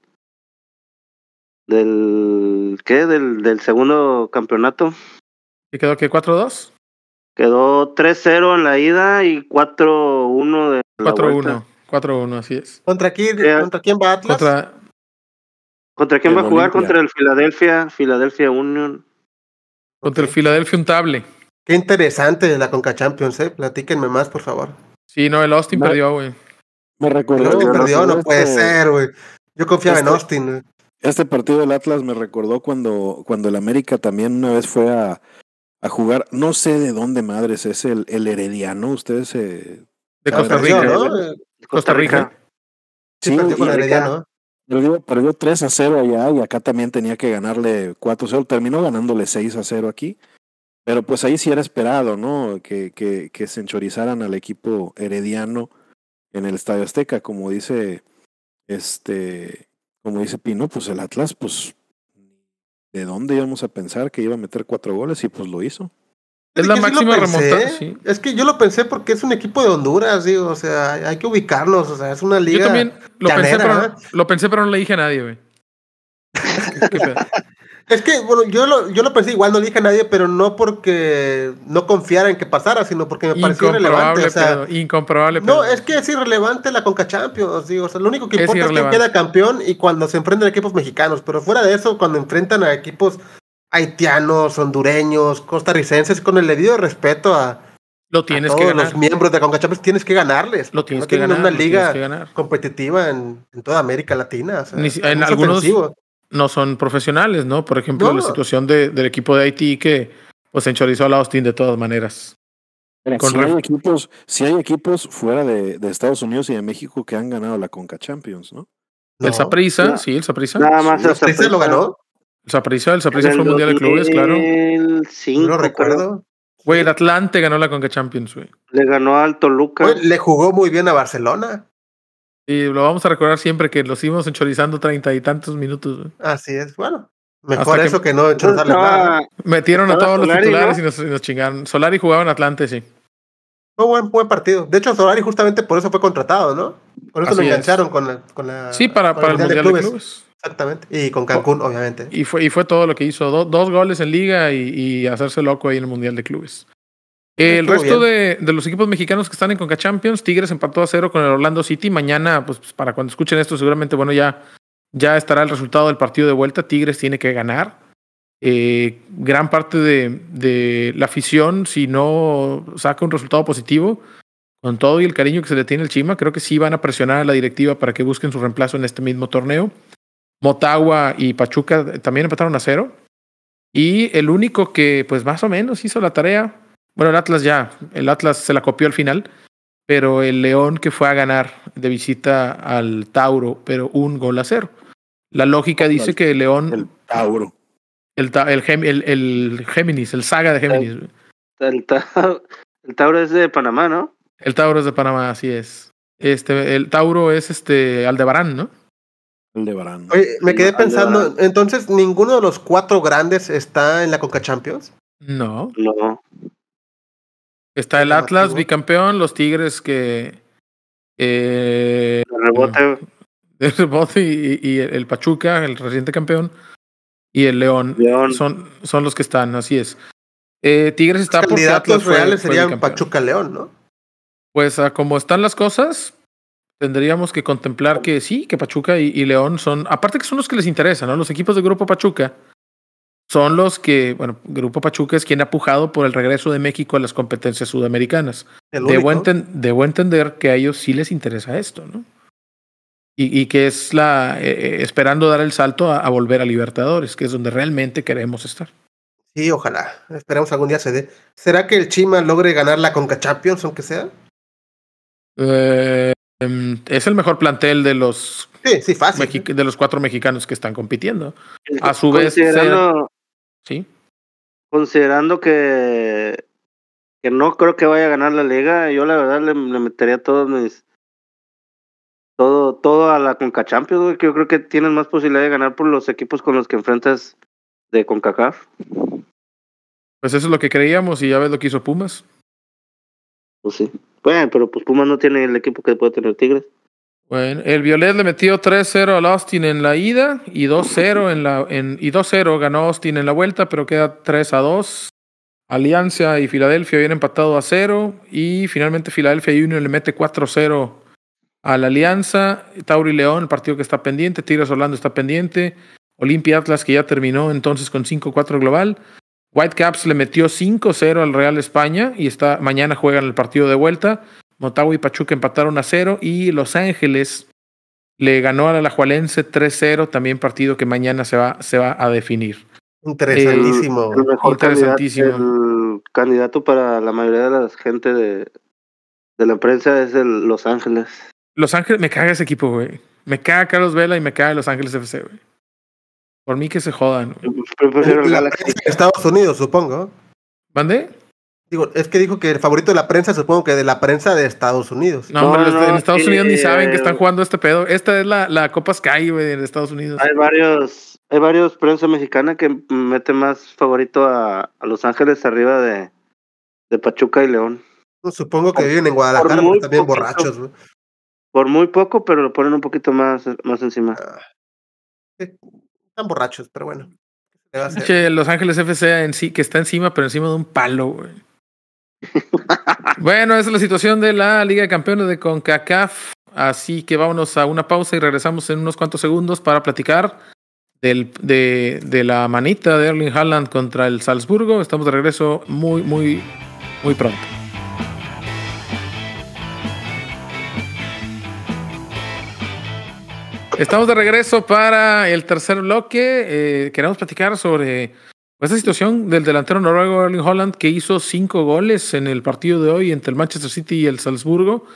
del ¿qué? del, del segundo campeonato. ¿Y quedó que 4-2? Quedó 3-0 en la ida y 4-1 de la 4-1. vuelta. 4-1, así es. ¿Contra quién, Eh, ¿Contra quién va Atlas? Contra, ¿Contra quién El va a jugar? Olimpia. Contra el Philadelphia, Philadelphia Union. Contra el Philadelphia Untable. Qué interesante la Conca Champions, ¿eh? Platíquenme más, por favor. Sí, no, el Austin No. perdió, güey. Me El recordó. Austin no, perdió, no este- puede ser, güey. Yo confiaba en este- Austin. güey. Este partido del Atlas me recordó cuando, cuando el América también una vez fue a, a jugar, no sé de dónde madres es el, el Herediano, ustedes se... De Costa Rica. ¿no? Eh, Costa Rica. Sí, perdió con y- Herediano. Perdió, perdió 3 a 0 allá y acá también tenía que ganarle 4 a 0. Terminó ganándole 6 a 0 aquí. Pero pues ahí sí era esperado, ¿no? Que, que, que se enchorizaran al equipo herediano en el Estadio Azteca, como dice este, como dice Pino, pues el Atlas, pues, ¿de dónde íbamos a pensar que iba a meter cuatro goles? Y pues lo hizo. Es la que sí máxima remontada. Sí. Es que yo lo pensé porque es un equipo de Honduras, digo, o sea, hay que ubicarlos, o sea, es una Yo liga. también lo pensé, pero, lo pensé, pero no le dije a nadie, güey. Es que, bueno, yo lo, yo lo pensé igual, no le dije a nadie, pero no porque no confiara en que pasara, sino porque me pareció irrelevante. Incomprobable, O sea, pedo, incomprobable. no, es que es irrelevante la Conca Champions, digo, o sea, lo único que Es importa es quién irrelevante. queda campeón y cuando se enfrentan a equipos mexicanos, pero fuera de eso, cuando enfrentan a equipos haitianos, hondureños, costarricenses, con el debido respeto a, Lo a tienes todos que ganar. los miembros de Conca Champions, tienes que ganarles. Lo porque tienes no que tienen ganar. una liga ganar. competitiva en, en toda América Latina. o sea, Ni si- es en algunos- ofensivo. No son profesionales, ¿no? Por ejemplo, No. la situación de- del equipo de Haití que pues se enchorizó a la Austin de todas maneras. Con si, hay equipos, si hay equipos fuera de, de Estados Unidos y de México que han ganado la Conca Champions, ¿no? El No. No. sí, el Saprissa. Nada más ¿El el Saprissa lo ganó? El el En fue el Mundial de Clubes, claro. 2005, No lo creo. recuerdo. Güey, el Atlante ganó la Conca Champions, güey. Le ganó al Toluca. Oye, le jugó muy bien a Barcelona. Y lo vamos a recordar siempre que los íbamos enchorizando treinta y tantos minutos. güey. Así es. Bueno, mejor Hasta eso que, no echarle nada. Metieron a todos los titulares ¿no? y, nos, y nos chingaron. Solari jugaba en Atlante, sí. Fue buen, buen partido. De hecho, Solari justamente por eso fue contratado, ¿no? Con eso Así lo es. engancharon con la, con la. Sí, para, con para el Mundial de Clubes. Exactamente. Y con Cancún, obviamente. Y fue, y fue todo lo que hizo. Do- dos goles en liga y, y hacerse loco ahí en el Mundial de Clubes. El Estuvo resto de, de los equipos mexicanos que están en Conca Champions, Tigres empató a cero con el Orlando City. Mañana, pues para cuando escuchen esto, seguramente, bueno, ya, ya estará el resultado del partido de vuelta. Tigres tiene que ganar. Eh, gran parte de, de la afición, si no saca un resultado positivo, con todo y el cariño que se le tiene al Chima, creo que sí van a presionar a la directiva para que busquen su reemplazo en este mismo torneo. Motagua y Pachuca también empataron a cero. Y el único que, pues más o menos, hizo la tarea. Bueno, el Atlas ya, el Atlas se la copió al final, pero el León que fue a ganar de visita al Tauro, pero un gol a cero. La lógica dice que el León, El Tauro. el, el, el, el Géminis, el saga de Géminis. El, Ta- el Tauro es de Panamá, ¿no? el Tauro es de Panamá, así es. Este, el Tauro es este Aldebarán, ¿no? El de Barán. Oye, me quedé Aldebarán. pensando, entonces, ¿ninguno de los cuatro grandes está en la Conca Champions? No. No. Está el. Atlas bicampeón, los Tigres que eh, El rebote. de rebote y, y el Pachuca, el reciente campeón, y el León. León. Son, son los que están, así es. Eh, Tigres está Los porque candidatos Atlas fue- reales fue serían bicampeón. Pachuca León, ¿no? Pues a como están las cosas, tendríamos que contemplar que sí, que Pachuca y, y León son, aparte que son los que les interesa, ¿no? Los equipos de Grupo Pachuca son los que, bueno, Grupo Pachuca es quien ha pujado por el regreso de México a las competencias sudamericanas. Debo, enten- debo entender que a ellos sí les interesa esto, ¿no? Y, y que es la, eh, eh, esperando dar el salto a, a volver a Libertadores, que es donde realmente queremos estar. Sí, ojalá. Esperamos algún día se dé. ¿Será que el Chima logre ganar la Conca Champions, aunque sea? Eh, es el mejor plantel de los, Sí, sí, fácil. mexi- de los cuatro mexicanos que están compitiendo. A su vez, Considerando, Sí. considerando que, que no creo que vaya a ganar la liga, yo la verdad le, le metería todos mis todo, todo a la Conca Champions, güey, que yo creo que tienen más posibilidad de ganar por los equipos con los que enfrentas de CONCACAF. Pues eso es lo que creíamos y ya ves lo que hizo Pumas. Pues. Bueno, pero pues Pumas no tiene el equipo que puede tener Tigres. Bueno, el Violet le metió 3-0 al Austin en la ida y 2-0 en la en, y 2-0 ganó Austin en la vuelta, pero queda 3-2. Alianza y Filadelfia habían empatado a 0 y finalmente Filadelfia Union le mete 4-0 a la Alianza, Tauri León, el partido que está pendiente, Tigres Orlando está pendiente, Olimpia Atlas que ya terminó entonces con 5-4 global. Whitecaps le metió 5-0 al Real España y está mañana juegan el partido de vuelta. Motagua y Pachuca empataron a 0 y Los Ángeles le ganó a la Alajuelense 3-0, también partido que mañana se va, se va a definir. Interesantísimo. El mejor Interesantísimo. Candidato, el candidato para la mayoría de la gente de, de la prensa es el Los Ángeles. Los Ángeles, me caga ese equipo, güey. Me caga Carlos Vela y me caga Los Ángeles FC, güey. Por mí que se jodan. Yo prefiero el la Galaxy. prensa de Estados Unidos, supongo. ¿Mande? Digo, es que dijo que el favorito de la prensa, supongo que de la prensa de Estados Unidos. No, No, hombre, no, en Estados Unidos ni saben que están eh, jugando este pedo. Esta es la, la Copa Sky, güey, en Estados Unidos. Hay varios, hay varios prensa mexicana que mete más favorito a, a Los Ángeles arriba de, de Pachuca y León. Supongo que viven en Guadalajara también poquito. borrachos. ¿no? Por muy poco, pero lo ponen un poquito más, más encima. Están borrachos, pero bueno. Los Ángeles FC en sí, que está encima, pero encima de un palo, güey. bueno, esa es la situación de la Liga de Campeones de CONCACAF. Así que vámonos a una pausa y regresamos en unos cuantos segundos para platicar del, de, de la manita de Erling Haaland contra el Salzburgo. Estamos de regreso muy, muy, muy pronto. Estamos de regreso para el tercer bloque. Eh, queremos platicar sobre esta situación del delantero noruego Erling Holland que hizo cinco goles en el partido de hoy entre el Manchester City y el Salzburgo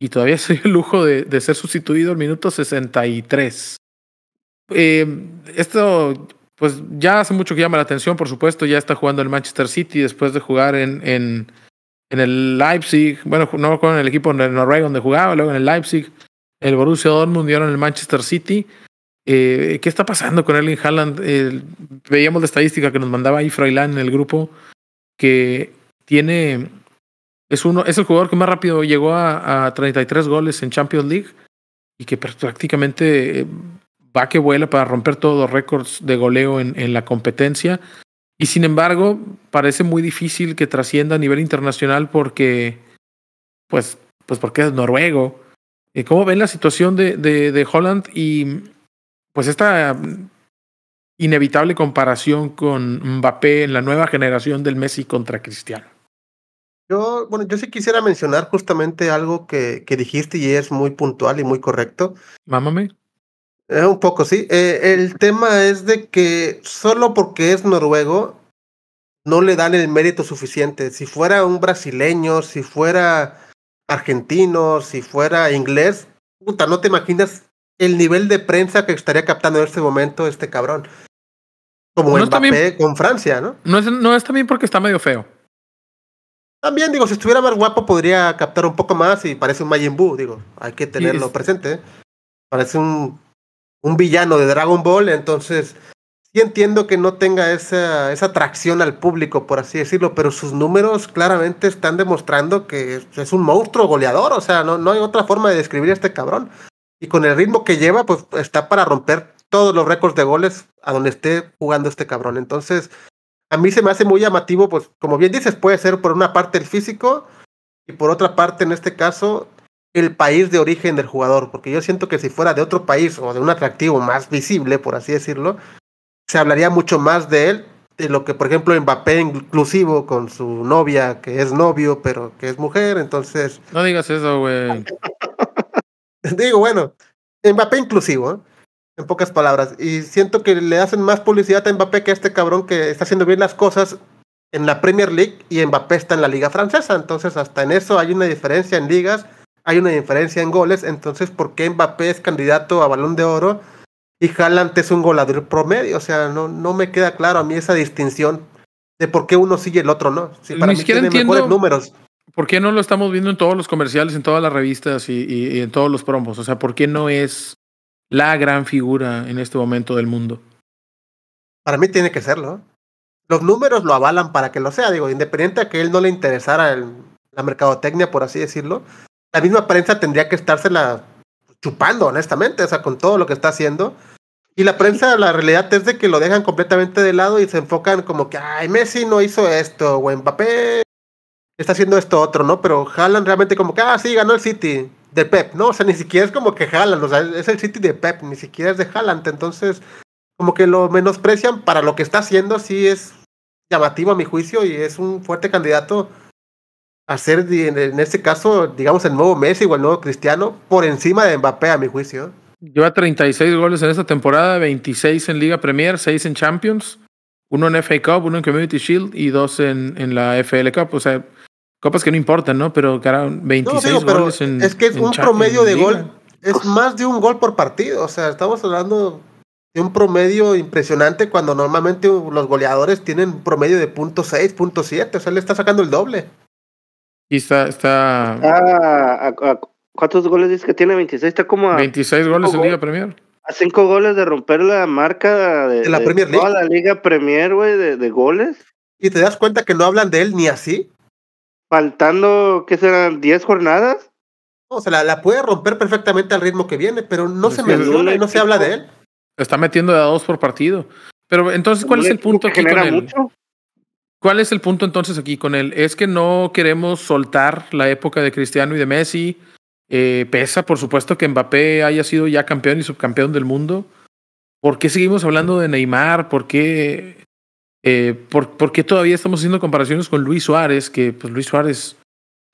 y todavía se dio el lujo de, ser sustituido al minuto 63. Eh, esto, pues ya hace mucho que llama la atención, por supuesto, ya está jugando el Manchester City después de jugar en, en, en el Leipzig, bueno, no con el equipo de Noruega donde jugaba, luego en el Leipzig, el Borussia Dortmund y en el Manchester City. Eh, ¿Qué está pasando con Erling Haaland? Veíamos la estadística que nos mandaba ahí Froilán en el grupo, que tiene, es, uno, es el jugador que más rápido llegó a, a 33 goles en Champions League y que pr- prácticamente eh, va que vuela para romper todos los récords de goleo en, en la competencia. Y sin embargo, parece muy difícil que trascienda a nivel internacional porque, pues, pues porque es noruego. Eh, ¿Cómo ven la situación de, de, de Holland y pues esta inevitable comparación con Mbappé en la nueva generación del Messi contra Cristiano? Yo, bueno, yo sí quisiera mencionar justamente algo que, que dijiste y es muy puntual y muy correcto. Mámame. Eh, un poco, sí. Eh, el tema es de que solo porque es noruego no le dan el mérito suficiente. Si fuera un brasileño, si fuera argentino, si fuera inglés, puta, no te imaginas el nivel de prensa que estaría captando en este momento este cabrón. Como No, Mbappé también- con Francia, ¿no? No es, no es también porque está medio feo. También, digo, si estuviera más guapo podría captar un poco más y parece un Majin Buu, digo, hay que tenerlo es- presente. Parece un, un villano de Dragon Ball, entonces sí entiendo que no tenga esa, esa atracción al público, por así decirlo, pero sus números claramente están demostrando que es, un monstruo goleador, o sea, no, no hay otra forma de describir a este cabrón. Y con el ritmo que lleva, pues está para romper todos los récords de goles a donde esté jugando este cabrón. Entonces, a mí se me hace muy llamativo, pues como bien dices, puede ser por una parte el físico y por otra parte, en este caso, el país de origen del jugador, porque yo siento que si fuera de otro país o de un atractivo más visible, por así decirlo, se hablaría mucho más de él, de lo que, por ejemplo, Mbappé inclusivo con su novia, que es novio, pero que es mujer, entonces, No digas eso, güey. digo, bueno, Mbappé inclusivo, ¿eh? en pocas palabras, y siento que le hacen más publicidad a Mbappé que a este cabrón que está haciendo bien las cosas en la Premier League y Mbappé está en la liga francesa, entonces hasta en eso hay una diferencia en ligas, hay una diferencia en goles, entonces ¿por qué Mbappé es candidato a balón de oro y Haaland es un goleador promedio? O sea, no, no me queda claro a mí esa distinción de por qué uno sigue el otro no. Si para Ni mí tiene mejores números. ¿Por qué no lo estamos viendo en todos los comerciales, en todas las revistas y, y- y en todos los promos? O sea, ¿por qué no es la gran figura en este momento del mundo? Para mí tiene que serlo. Los números lo avalan para que lo sea. Digo, independiente a que él no le interesara el- la mercadotecnia, por así decirlo, la misma prensa tendría que estársela chupando, honestamente, o sea, con todo lo que está haciendo. Y la prensa, la realidad es de que lo dejan completamente de lado y se enfocan como que, ay, Messi no hizo esto, o Mbappé está haciendo esto otro, ¿no? Pero Haaland realmente como que, ah, sí, ganó el City de Pep, ¿no? O sea, ni siquiera es como que Haaland, o sea, es el City de Pep, ni siquiera es de Haaland, entonces como que lo menosprecian para lo que está haciendo, sí es llamativo a mi juicio y es un fuerte candidato a ser, en este caso, digamos, el nuevo Messi o el nuevo Cristiano, por encima de Mbappé, a mi juicio. Lleva 36 goles en esta temporada, 26 en Liga Premier, 6 en Champions, uno en FA Cup, uno en Community Shield y dos en, en la FL Cup. O sea, copas que no importan, ¿no? Pero cara, 26 No, digo, pero goles en. es que es un promedio de gol, es más de un gol por partido, o sea, estamos hablando Tiene un promedio impresionante cuando normalmente los goleadores tienen un promedio de .6, .7, o sea, le está sacando el doble. Y está, está Ah, ¿a- a- ¿Cuántos goles dices que tiene? 26. Está como a, 26 goles en. Liga Premier. a cinco goles de romper la marca de, De la Premier toda League. la Liga Premier, güey, de, de goles. Y te das cuenta que no hablan de él ni así. Faltando, ¿qué serán? ¿10 jornadas? O sea, la, la puede romper perfectamente al ritmo que viene, pero no Es se menciona y no se habla de él. Está metiendo de a dos por partido. Pero entonces, ¿cuál es el punto aquí con él? mucho. ¿Cuál es el punto entonces aquí con él? Es que no queremos soltar la época de Cristiano y de Messi. Eh, pesa, por supuesto, que Mbappé haya sido ya campeón y subcampeón del mundo. ¿Por qué seguimos hablando de Neymar? ¿Por qué, eh, por, por qué todavía estamos haciendo comparaciones con Luis Suárez? Que pues Luis Suárez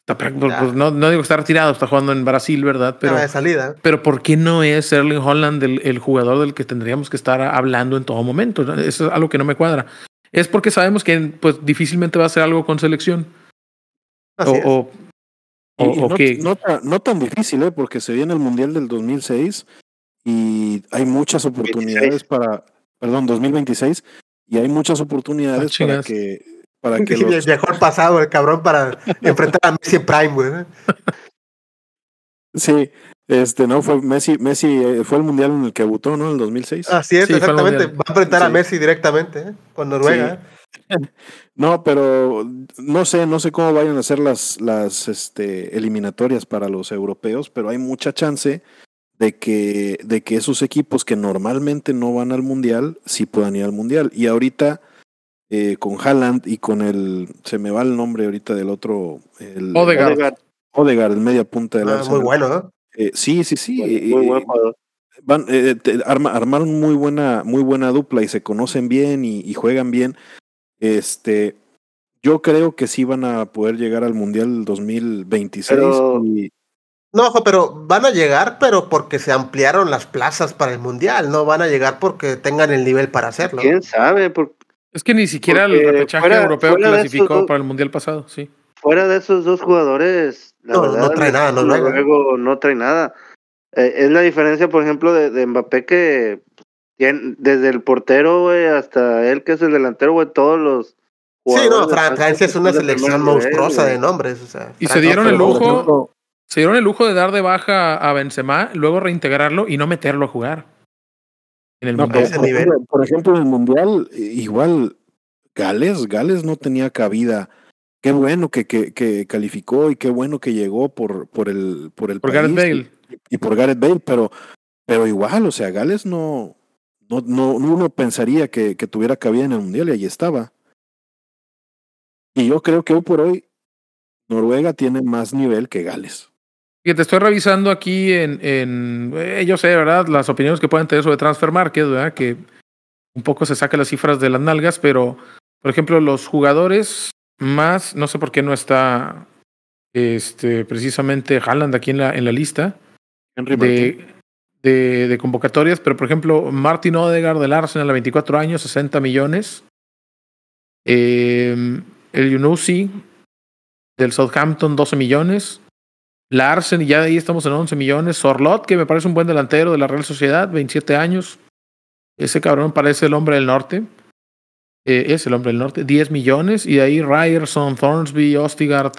está, pues, no, no digo que está retirado, está jugando en Brasil, ¿verdad? Pero, de salida. pero ¿por qué no es Erling Holland el, el jugador del que tendríamos que estar hablando en todo momento? Eso es algo que no me cuadra. Es porque sabemos que pues difícilmente va a hacer algo con selección. Así o, es. o, Y- o- y o no, que- no ta- no tan difícil, ¿eh? porque se viene el Mundial del 2006 y hay muchas oportunidades 26. para, perdón, 2026, y hay muchas Ah, oportunidades para chingas. que, para que Sí, los, Viajó al pasado el cabrón para enfrentar a Messi en Prime, güey. sí, este, no, fue Messi, Messi eh, fue el Mundial en el que debutó, ¿no? En el 2006. Así es, Sí, exactamente. Va a enfrentar a Sí. Messi directamente ¿eh? con Noruega. No, pero no sé, no sé cómo vayan a ser las, las este, eliminatorias para los europeos, pero hay mucha chance de que, de que esos equipos que normalmente no van al mundial, sí puedan ir al mundial. Y ahorita, eh, con Haaland y con el, se me va el nombre ahorita del otro, el Odegaard. Odegaard, Odegaard, el media punta del Ah, muy bueno, ¿no? Eh, sí, sí, sí. muy eh, buen jugador. van, eh, te- arma- armaron muy buena, muy buena dupla y se conocen bien y, y juegan bien. Este, yo creo que sí van a poder llegar al Mundial 2026. Pero- y- No, ojo, pero van a llegar, pero porque se ampliaron las plazas para el Mundial. No van a llegar porque tengan el nivel para hacerlo. ¿Quién sabe? Por- es que ni siquiera el repechaje fuera- europeo fuera clasificó dos- para el mundial pasado, sí. fuera de esos dos jugadores, la No, verdad, no trae nada, Noruega. noruego no trae nada. Eh, es la diferencia, por ejemplo, de, de Mbappé que desde el portero, güey, hasta él que es el delantero, güey, todos los Sí, no, Fran- Francia es una selección monstruosa de nombres. O sea, Y se dieron el lujo- Se dieron el lujo de dar de baja a Benzema, luego reintegrarlo y no meterlo a jugar. En el no, mundial. ese por, nivel. ejemplo, por ejemplo, en el Mundial, igual Gales, Gales no tenía cabida. Qué bueno que, que, que calificó y qué bueno que llegó por, por el, por el Por país Gareth Bale. y, y por Gareth Bale, pero, pero igual, o sea, Gales no, no, no uno pensaría que, que tuviera cabida en el mundial y ahí estaba. Y yo creo que hoy por hoy Noruega tiene más nivel que Gales. Que te estoy revisando aquí en, en eh, yo sé, ¿verdad? Las opiniones que pueden tener sobre Transfer Market, ¿verdad? Que un poco se saca las cifras de las nalgas, pero, por ejemplo, los jugadores más, no sé por qué no está este, precisamente Haaland aquí en la, en la lista Henry de, de, convocatorias, pero por ejemplo, Martin Odegaard del Arsenal a 24 años, 60 millones. Eh, el Yunusi del Southampton, 12 millones. Larsen, ya de ahí estamos en 11 millones. Sorlot, que me parece un buen delantero de la Real Sociedad, 27 años. Ese cabrón parece el hombre del norte. Eh, es el hombre del norte, 10 millones. Y de ahí Ryerson, Thornsby, Ostigard,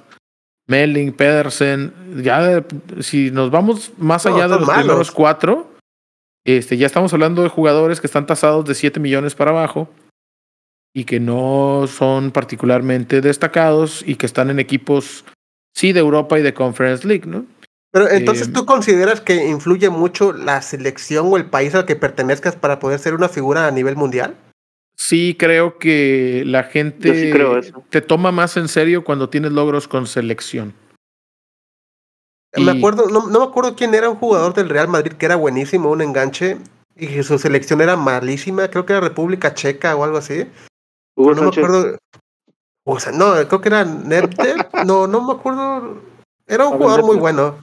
Melling, Pedersen. Ya, si nos vamos más No, allá de los malos. primeros cuatro, este, ya estamos hablando de jugadores que están tasados de 7 millones para abajo y que no son particularmente destacados y que están en equipos, sí, de Europa y de Conference League, ¿no? Pero entonces Eh, tú consideras que influye mucho la selección o el país al que pertenezcas para poder ser una figura a nivel mundial? Sí, creo que la gente sí creo te toma más en serio cuando tienes logros con selección. Me Y- acuerdo, no, no me acuerdo quién era un jugador del Real Madrid que era buenísimo, un enganche, y que su selección era malísima, creo que era República Checa o algo así. Hugo no me acuerdo. O sea, no, creo que era Nerter. No, no me acuerdo. Era un jugador muy bueno.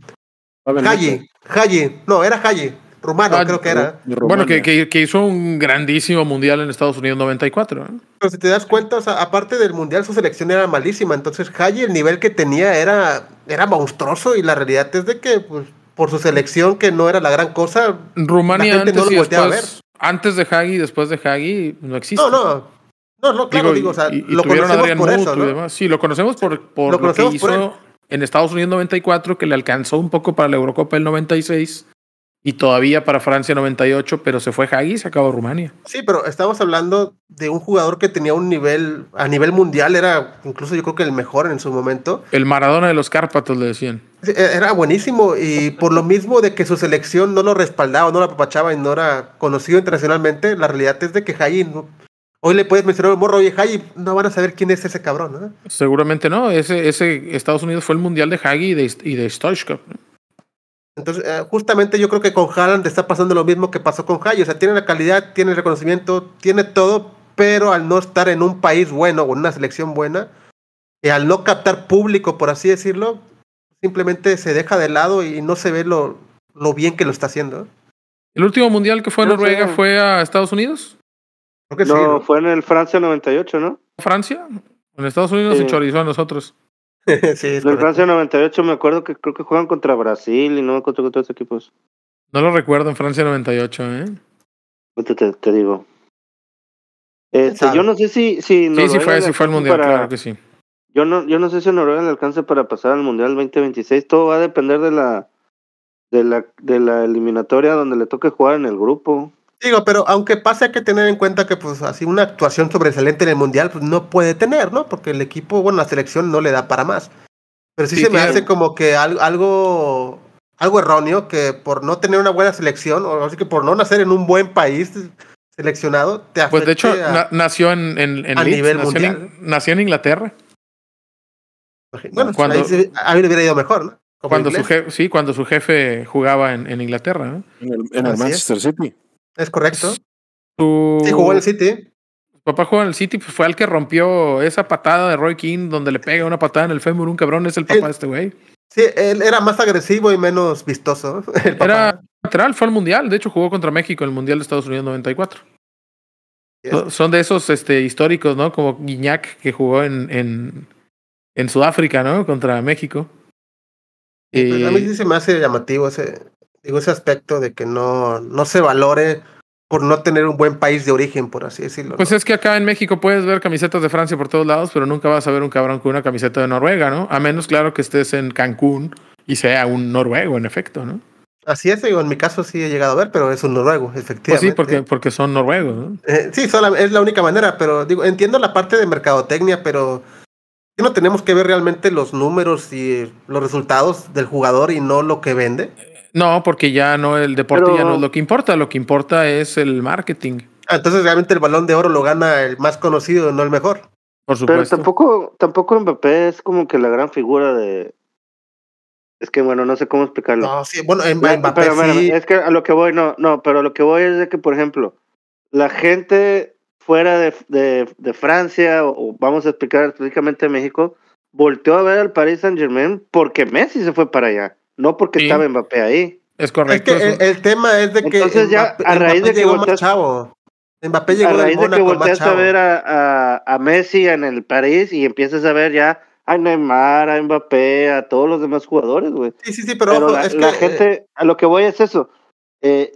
Nedved, Haji. No, era Haji. Rumano, Ah, creo que era. Bueno, que, que, que hizo un grandísimo mundial en Estados Unidos 94. ¿eh? Pero si te das cuenta, o sea, aparte del mundial, su selección era malísima. Entonces, Haji, el nivel que tenía era, era monstruoso. Y la realidad es de que, pues, por su selección, que no era la gran cosa, Rumania La gente no antes lo y volteaba a después, Antes de Hagi, después de Hagi, no existe. No, no. No, no, claro, digo, o sea, y, y lo conocemos Adrian por Mutu eso, demás. Sí, lo conocemos por, por Lo lo, conocemos que hizo en Estados Unidos 94, que le alcanzó un poco para la Eurocopa del 96 y todavía para Francia 98, pero se fue Hagi y se acabó Rumania. Sí, pero estamos hablando de un jugador que tenía un nivel, a nivel mundial, era incluso yo creo que el mejor en su momento. El Maradona de los Cárpatos, le decían. E- Era buenísimo y por lo mismo de que su selección no lo respaldaba, no lo apapachaba y no era conocido internacionalmente, la realidad es de que Hayi, no- hoy le puedes mencionar un morro, oye, Hayi, no van a saber quién es ese cabrón, ¿no? Seguramente no. Ese, ese Estados Unidos fue el mundial de Hagi y de, y de Stoichkov. ¿No? Entonces, eh, justamente yo creo que con Haaland está pasando lo mismo que pasó con Hayi, o sea, tiene la calidad, tiene el reconocimiento, tiene todo, pero al no estar en un país bueno o en una selección buena, y al no captar público, por así decirlo, simplemente se deja de lado y no se ve lo, lo bien que lo está haciendo. El último mundial que fue a No Noruega sé. fue a Estados Unidos, Creo que sí, No, ¿no? fue en el Francia 98, ¿no? Francia. En Estados Unidos nos Sí. enchorizó a nosotros. sí, es correcto. Francia 98 me acuerdo que creo que juegan contra Brasil y no contra otros equipos. No lo recuerdo en Francia 98, ¿eh? Ahorita te, te digo. Este, yo no sé si, si Sí, Noruega sí fue, le sí fue el alcance mundial, para- claro que sí. Yo no, yo no sé si Noruega le alcance para pasar al Mundial 2026. Todo va a depender de la, de la, de la eliminatoria donde le toque jugar en el grupo. Digo, pero aunque pase hay que tener en cuenta que pues así una actuación sobresaliente en el mundial pues no puede tener, ¿no? Porque el equipo, bueno, la selección no le da para más. Pero sí, Sí, se me hace como que al- algo algo erróneo que por no tener una buena selección o así que por no nacer en un buen país seleccionado te afecte Pues de hecho, a- na- nació en, en, en a Leeds, nivel nació, en, mundial. nació en Inglaterra. bueno, cuando- ahí se- a mí le hubiera ido mejor, ¿no? Como Cuando su, jefe, sí, cuando su jefe jugaba en, en Inglaterra. ¿no? En el, en Manchester City. Es correcto. Su, Sí, jugó en el City. su papá jugó en el City, pues fue el que rompió esa patada de Roy King, donde le pega una patada en el fémur un cabrón, es el papá de este güey. Sí, él era más agresivo y menos vistoso. El. Era lateral, fue al Mundial, de hecho jugó contra México en el Mundial de Estados Unidos 94. Sí, So- Son de esos este, históricos, ¿no? Como Guiñac, que jugó en, en, en Sudáfrica, ¿no? Contra México. Pues, a mí sí se me hace llamativo ese, digo, ese aspecto de que no, no se valore por no tener un buen país de origen, por así decirlo. Pues ¿no? es que acá en México puedes ver camisetas de Francia por todos lados, pero nunca vas a ver un cabrón con una camiseta de Noruega, ¿no? A menos, claro, que estés en Cancún y sea un noruego, en efecto, ¿no? Así es, digo, en mi caso sí he llegado a ver, pero es un noruego, efectivamente. Pues sí, porque, porque son noruegos, ¿no? Eh, sí, sola- es la única manera, pero digo, entiendo la parte de mercadotecnia, pero ¿qué no tenemos que ver realmente los números y los resultados del jugador y no lo que vende? No, porque ya no, el deporte Pero- ya no es lo que importa, lo que importa es el marketing, Ah, entonces realmente el balón de oro lo gana el más conocido, no el mejor. por Pero supuesto. tampoco, tampoco Mbappé es como que la gran figura de. Es que bueno, no sé cómo explicarlo. No, sí, bueno, en, Mbappé pero, sí. es que a lo que voy, no, no, pero a lo que voy es de que, por ejemplo, la gente fuera de, de, de Francia, o, o vamos a explicar específicamente México, volteó a ver al Paris Saint Germain porque Messi se fue para allá, no porque Sí. estaba Mbappé ahí. Es Es correcto. que eso. el, el tema es de que Entonces ya, a raíz de que llegó más volteas- chavo. Mbappé A llegó del raíz de que volteas a ver a, a, a Messi en el París y empiezas a ver ya a Neymar, a Mbappé, a todos los demás jugadores, güey. Sí, sí, sí, pero, Pero, ojo, la, es que la gente, a lo que voy es eso. Eh,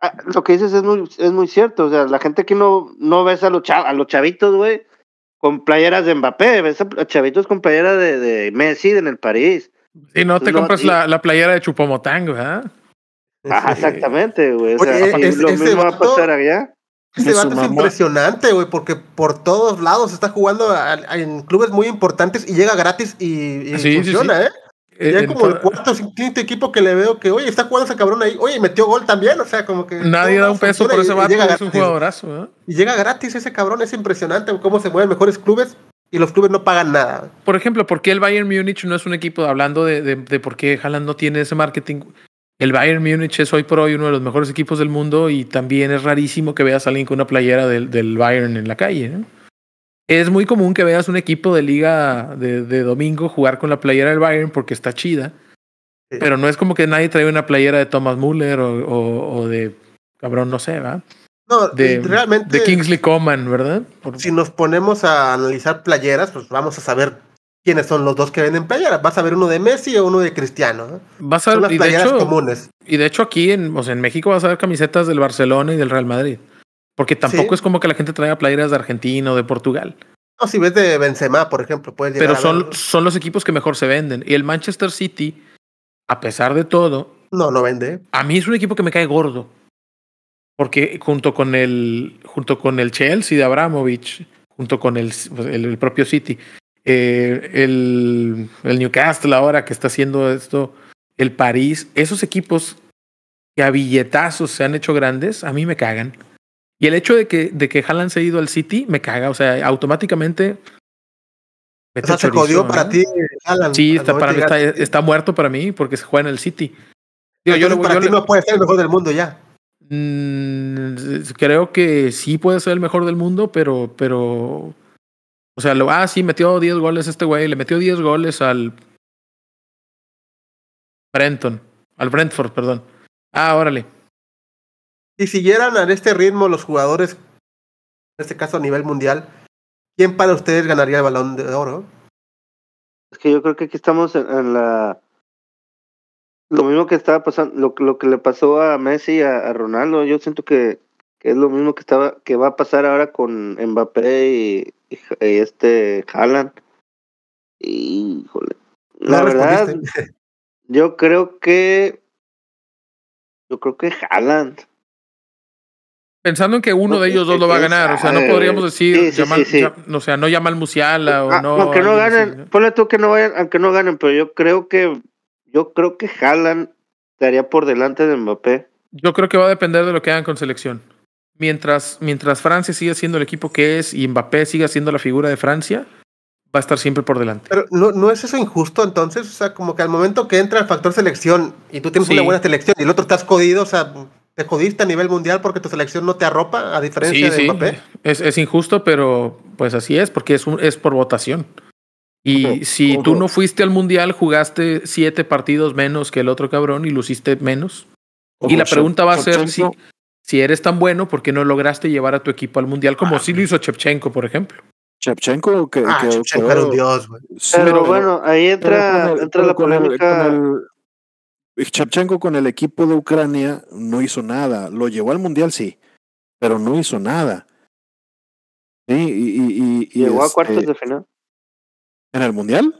a- lo que dices es muy, es muy cierto. O sea, la gente aquí no, no ves a los, chav- a los chavitos, güey, con playeras de Mbappé. Ves a a chavitos con playera de, de Messi en el París. Y no te no, compras y- la, la playera de Chupomotang, ¿verdad? Ajá, exactamente, güey. O sea, es- lo ese mismo va a vato- pasar allá. Ese vato es impresionante, güey, porque por todos lados está jugando a- a- en clubes muy importantes y llega gratis y, y Sí, sí, funciona, ¿eh? Eh, Ya en como el to- cuarto o quinto equipo que le veo que, oye, está jugando ese cabrón ahí, oye, metió gol también, o sea, como que... Nadie da un peso funciona por ese vato, es un jugadorazo, ¿eh? Y llega gratis ese cabrón, es impresionante cómo se mueven mejores clubes y los clubes no pagan nada. Por ejemplo, ¿por qué el Bayern Múnich no es un equipo, hablando de, de, de por qué Haaland no tiene ese marketing? El Bayern Múnich es hoy por hoy uno de los mejores equipos del mundo y también es rarísimo que veas a alguien con una playera del, del Bayern en la calle. ¿no? Es muy común que veas un equipo de liga de, de domingo jugar con la playera del Bayern porque está chida, Sí. pero no es como que nadie trae una playera de Thomas Müller o, o- o de, cabrón, no sé, ¿va? No, De, realmente... de Kingsley Coman, ¿verdad? Por- si nos ponemos a analizar playeras, pues vamos a saber quiénes son los dos que venden playeras. Vas a ver uno de Messi o uno de Cristiano. ¿no? Vas a Son las playeras hecho, comunes. y de hecho aquí en, o sea, en México vas a ver camisetas del Barcelona y del Real Madrid. Porque tampoco Sí. es como que la gente traiga playeras de Argentina o de Portugal. No, si ves de Benzema, por ejemplo, puedes llegar Pero son, son los equipos que mejor se venden. Y el Manchester City, a pesar de todo, No, no vende. a mí es un equipo que me cae gordo. Porque junto con el, junto con el Chelsea de Abramovich, junto con el, pues, el, el propio City, eh, el, el Newcastle ahora que está haciendo esto, el París, esos equipos que a billetazos se han hecho grandes, a mí me cagan. Y el hecho de que, de que Haaland se ha ido al City me caga. O sea, automáticamente. O sea, se chorizo, jodió ¿no? para ti. Sí, está, para mí está, está muerto para mí porque se juega en el City. Digo, yo para yo ti no puede ser el mejor del mundo ya. Mm, creo que sí puede ser el mejor del mundo, pero, pero, o sea, lo, ah, sí, metió 10 goles este güey, le metió 10 goles al Brenton, al Brentford, perdón. Ah, órale. Si siguieran a este ritmo los jugadores, en este caso a nivel mundial, ¿quién para ustedes ganaría el balón de oro? Es que yo creo que aquí estamos en, en la. Lo mismo que estaba pasando, lo, lo que le pasó a Messi y a, a Ronaldo, yo siento que, que es lo mismo que estaba, que va a pasar ahora con Mbappé y, y, y este Haaland. Y, híjole, la No verdad, yo creo que, yo creo que Haaland. Pensando en que uno No, de ellos dos lo va a ganar, o sea, no eh, podríamos decir, sí, sí, Yamal- sí, sí. ya- o sea, no Yamal Musiala o Ah, no. aunque no ganen, así, ¿no? ponle tú que no vayan, aunque no ganen, pero yo creo que, yo creo que Haaland estaría por delante de Mbappé. Yo creo que va a depender de lo que hagan con selección. Mientras, mientras Francia siga siendo el equipo que es y Mbappé siga siendo la figura de Francia, va a estar siempre por delante. Pero ¿no, ¿no es eso injusto entonces? O sea, como que al momento que entra el factor selección y tú tienes Sí. una buena selección y el otro estás jodido, o sea, te jodiste a nivel mundial porque tu selección no te arropa, a diferencia de Mbappé. Es, es injusto, pero pues así es, porque es, un- es por votación. Y si tú no fuiste al mundial, jugaste siete partidos menos que el otro cabrón y luciste menos. Y la pregunta va a ser si, si eres tan bueno, ¿por qué no lograste llevar a tu equipo al mundial como sí lo hizo Chepchenko, por ejemplo? Shevchenko que, Ah, que- Shevchenko quedó- era un dios, güey. sí, Pero, bueno, ahí entra, con el- entra la con el- polémica. con el- Shevchenko con el equipo de Ucrania no hizo nada. Lo llevó al mundial, sí, pero no hizo nada. Sí, y, y- y- y, Llegó a este, cuartos de final. En el mundial.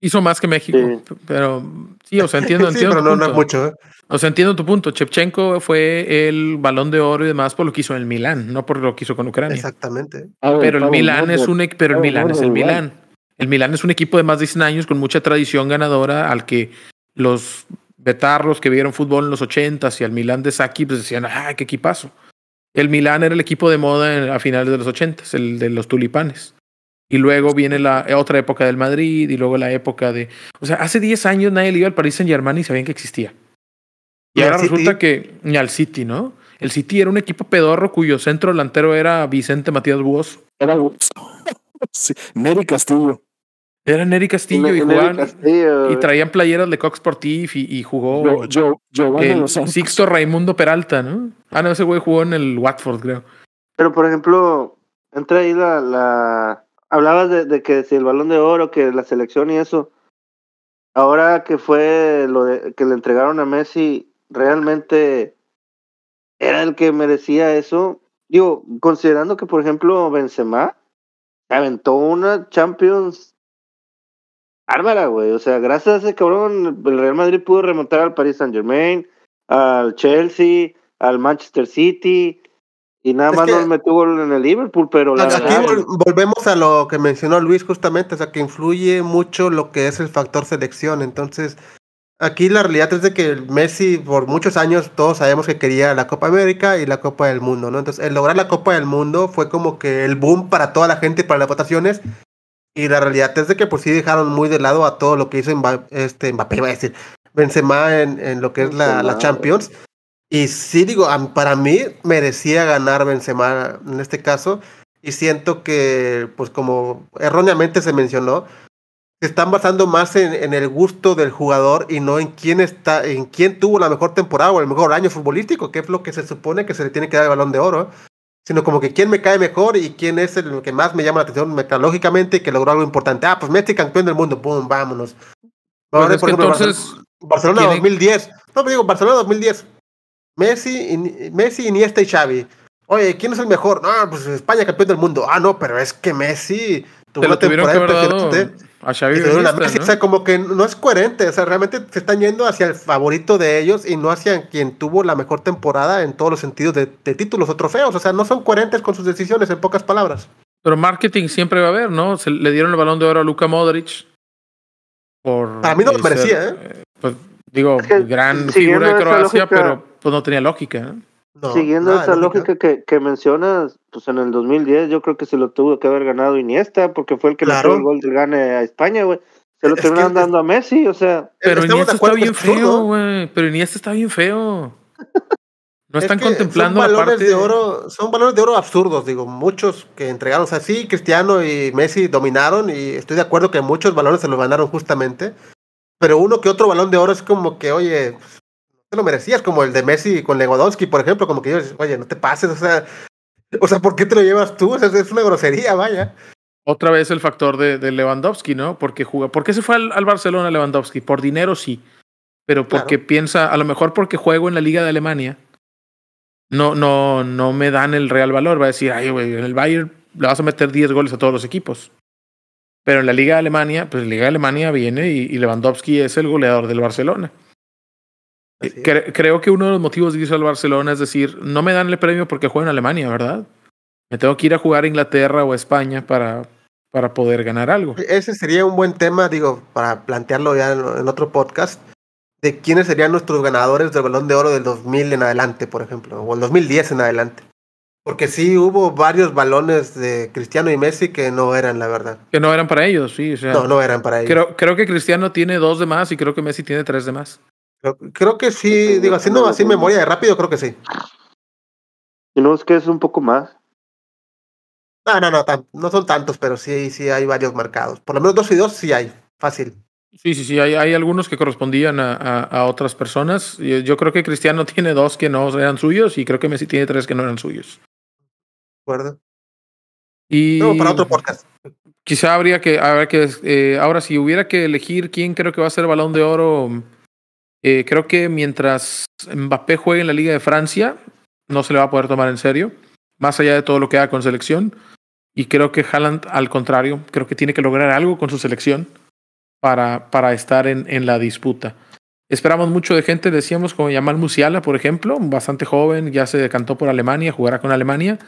Hizo más que México, Sí. pero sí, o sea, entiendo, sí, entiendo pero tu no, no mucho. ¿eh? O sea, entiendo tu punto. Chepchenko fue el balón de oro y demás por lo que hizo en el Milán, no por lo que hizo con Ucrania. Exactamente. Pero el Milán es un pero el Milán es el. Milán. El Milán es un equipo de más de 100 años con mucha tradición ganadora al que los betarros que vieron fútbol en los 80s y al Milán de Saki pues decían, "Ah, qué equipazo." El Milán era el equipo de moda en- a finales de los 80s, el de los tulipanes. Y luego viene la otra época del Madrid y luego la época de, o sea, hace 10 años nadie le iba al Paris Saint-Germain y sabían que existía. Y ahora City. resulta que ni al City, ¿no? El City era un equipo pedorro cuyo centro delantero era Vicente Matías Buoso. Era sí, Neri Castillo. Era Neri Castillo y Neri jugaban Castillo, y traían playeras de Coq Sportif y, y jugó Yo, yo, el. Sixto Raimundo Peralta, ¿no? Ah, no, ese güey jugó en el Watford, creo. Pero por ejemplo, entra ahí la, la hablabas de, que si el balón de oro, que la selección y eso. Ahora que fue lo de que le entregaron a Messi, realmente era el que merecía eso. Digo, considerando que por ejemplo Benzema aventó una Champions bárbara, güey. O sea, gracias a ese cabrón, el Real Madrid pudo remontar al Paris Saint Germain, al Chelsea, al Manchester City. Y nada Es más que- nos metió gol en el Liverpool, pero la Aquí verdad, vol- volvemos a lo que mencionó Luis justamente, o sea, que influye mucho lo que es el factor selección. Entonces, aquí la realidad es de que Messi, por muchos años, todos sabemos que quería la Copa América y la Copa del Mundo, ¿no? Entonces, el lograr la Copa del Mundo fue como que el boom para toda la gente y para las votaciones. Y la realidad es de que, pues sí, dejaron muy de lado a todo lo que hizo Mba- este, Mbappé, iba a decir, Benzema en, en lo que es la. Champions. Y sí, digo, para mí merecía ganar Benzema en este caso. Y siento que, pues como erróneamente se mencionó, se están basando más en, en el gusto del jugador y no en quién está, en quién tuvo la mejor temporada o el mejor año futbolístico, que es lo que se supone que se le tiene que dar el balón de oro. sino como que quién me cae mejor y quién es el que más me llama la atención meteorológicamente y que logró algo importante. Ah, pues Messi campeón del mundo, pum, vámonos. Pues Ahora, es por ejemplo, entonces, Barcelona tiene- 2010. No, pero digo, Barcelona 2010. Messi, Messi, Iniesta y Xavi. Oye, ¿quién es el mejor? No, pues España campeón del mundo. Ah, no, pero es que Messi tuvo una tuvieron que temporada impresionante. a Xavi a Iniesta, Messi. ¿no? O sea, como que no es coherente. O sea, realmente se están yendo hacia el favorito de ellos y no hacia quien tuvo la mejor temporada en todos los sentidos de, de títulos o trofeos. O sea, no son coherentes con sus decisiones, en pocas palabras. Pero marketing siempre va a haber, ¿no? Se le dieron el balón de oro a Luka Modric. Por Para mí no lo eh, merecía, ser, Pues digo, Es que, gran figura de Croacia, lógica- pero pues no tenía lógica. ¿no? No, Siguiendo esa lógica que, que mencionas, pues en el 2010 yo creo que se lo tuvo que haber ganado Iniesta, porque fue el que Claro. metió el gol del gane a España, güey. Se lo Es terminaron que- dando a Messi, o sea, Pero Iniesta está bien feo, güey. Pero Iniesta está bien feo. No Es están que contemplando son la parte de oro, son balones de oro absurdos, digo, muchos que entregaron, o sea, sí, Cristiano y Messi dominaron y estoy de acuerdo que muchos balones se los ganaron justamente, pero uno que otro balón de oro es como que, oye, te lo merecías, como el de Messi con Lewandowski, por ejemplo, como que yo, oye, no te pases, o sea, o sea, ¿por qué te lo llevas tú? O sea, es una grosería, vaya. Otra vez el factor de, de Lewandowski, ¿no? Porque juega, ¿Por qué se fue al, al Barcelona Lewandowski? Por dinero sí. Pero porque piensa, a lo mejor porque juego en la Liga de Alemania, no, no, no me dan el real valor. Va a decir, ay, güey, en el Bayern le vas a meter 10 goles a todos los equipos. Pero en la Liga de Alemania, pues la Liga de Alemania viene y, y Lewandowski es el goleador del Barcelona. Cre- creo que uno de los motivos de irse al Barcelona es decir, no me dan el premio porque juego en Alemania, ¿verdad? Me tengo que ir a jugar a Inglaterra o a España para, para poder ganar algo. Ese sería un buen tema, digo, para plantearlo ya en, en otro podcast, de quiénes serían nuestros ganadores del balón de oro del 2000 en adelante, por ejemplo, o el 2010 en adelante. Porque sí hubo varios balones de Cristiano y Messi que no eran, la verdad. Que no eran para ellos, sí. O sea, No, no eran para ellos. Creo, creo que Cristiano tiene dos de más y creo que Messi tiene tres de más. Creo, creo que sí, digo, haciendo así memoria de rápido, creo que sí. si no es que es un poco más. No, no, no, tan- no son tantos, pero sí, sí hay varios marcados. Por lo menos dos y dos sí hay, fácil. Sí, sí, sí. Hay, hay algunos que correspondían a, a- a otras personas. Yo, yo creo que Cristiano tiene dos que no eran suyos y creo que Messi tiene tres que no eran suyos. ¿De acuerdo? Y No, para otro podcast. quizá habría que, habría que eh, ahora si hubiera que elegir quién creo que va a ser balón de oro, eh, creo que mientras Mbappé juegue en la Liga de Francia, no se le va a poder tomar en serio, más allá de todo lo que haga con selección. Y creo que Haaland, al contrario, creo que tiene que lograr algo con su selección para, para estar en, en la disputa. Esperamos mucho de gente, decíamos, como Yamal Musiala, por ejemplo, bastante joven, ya se decantó por Alemania, jugará con Alemania.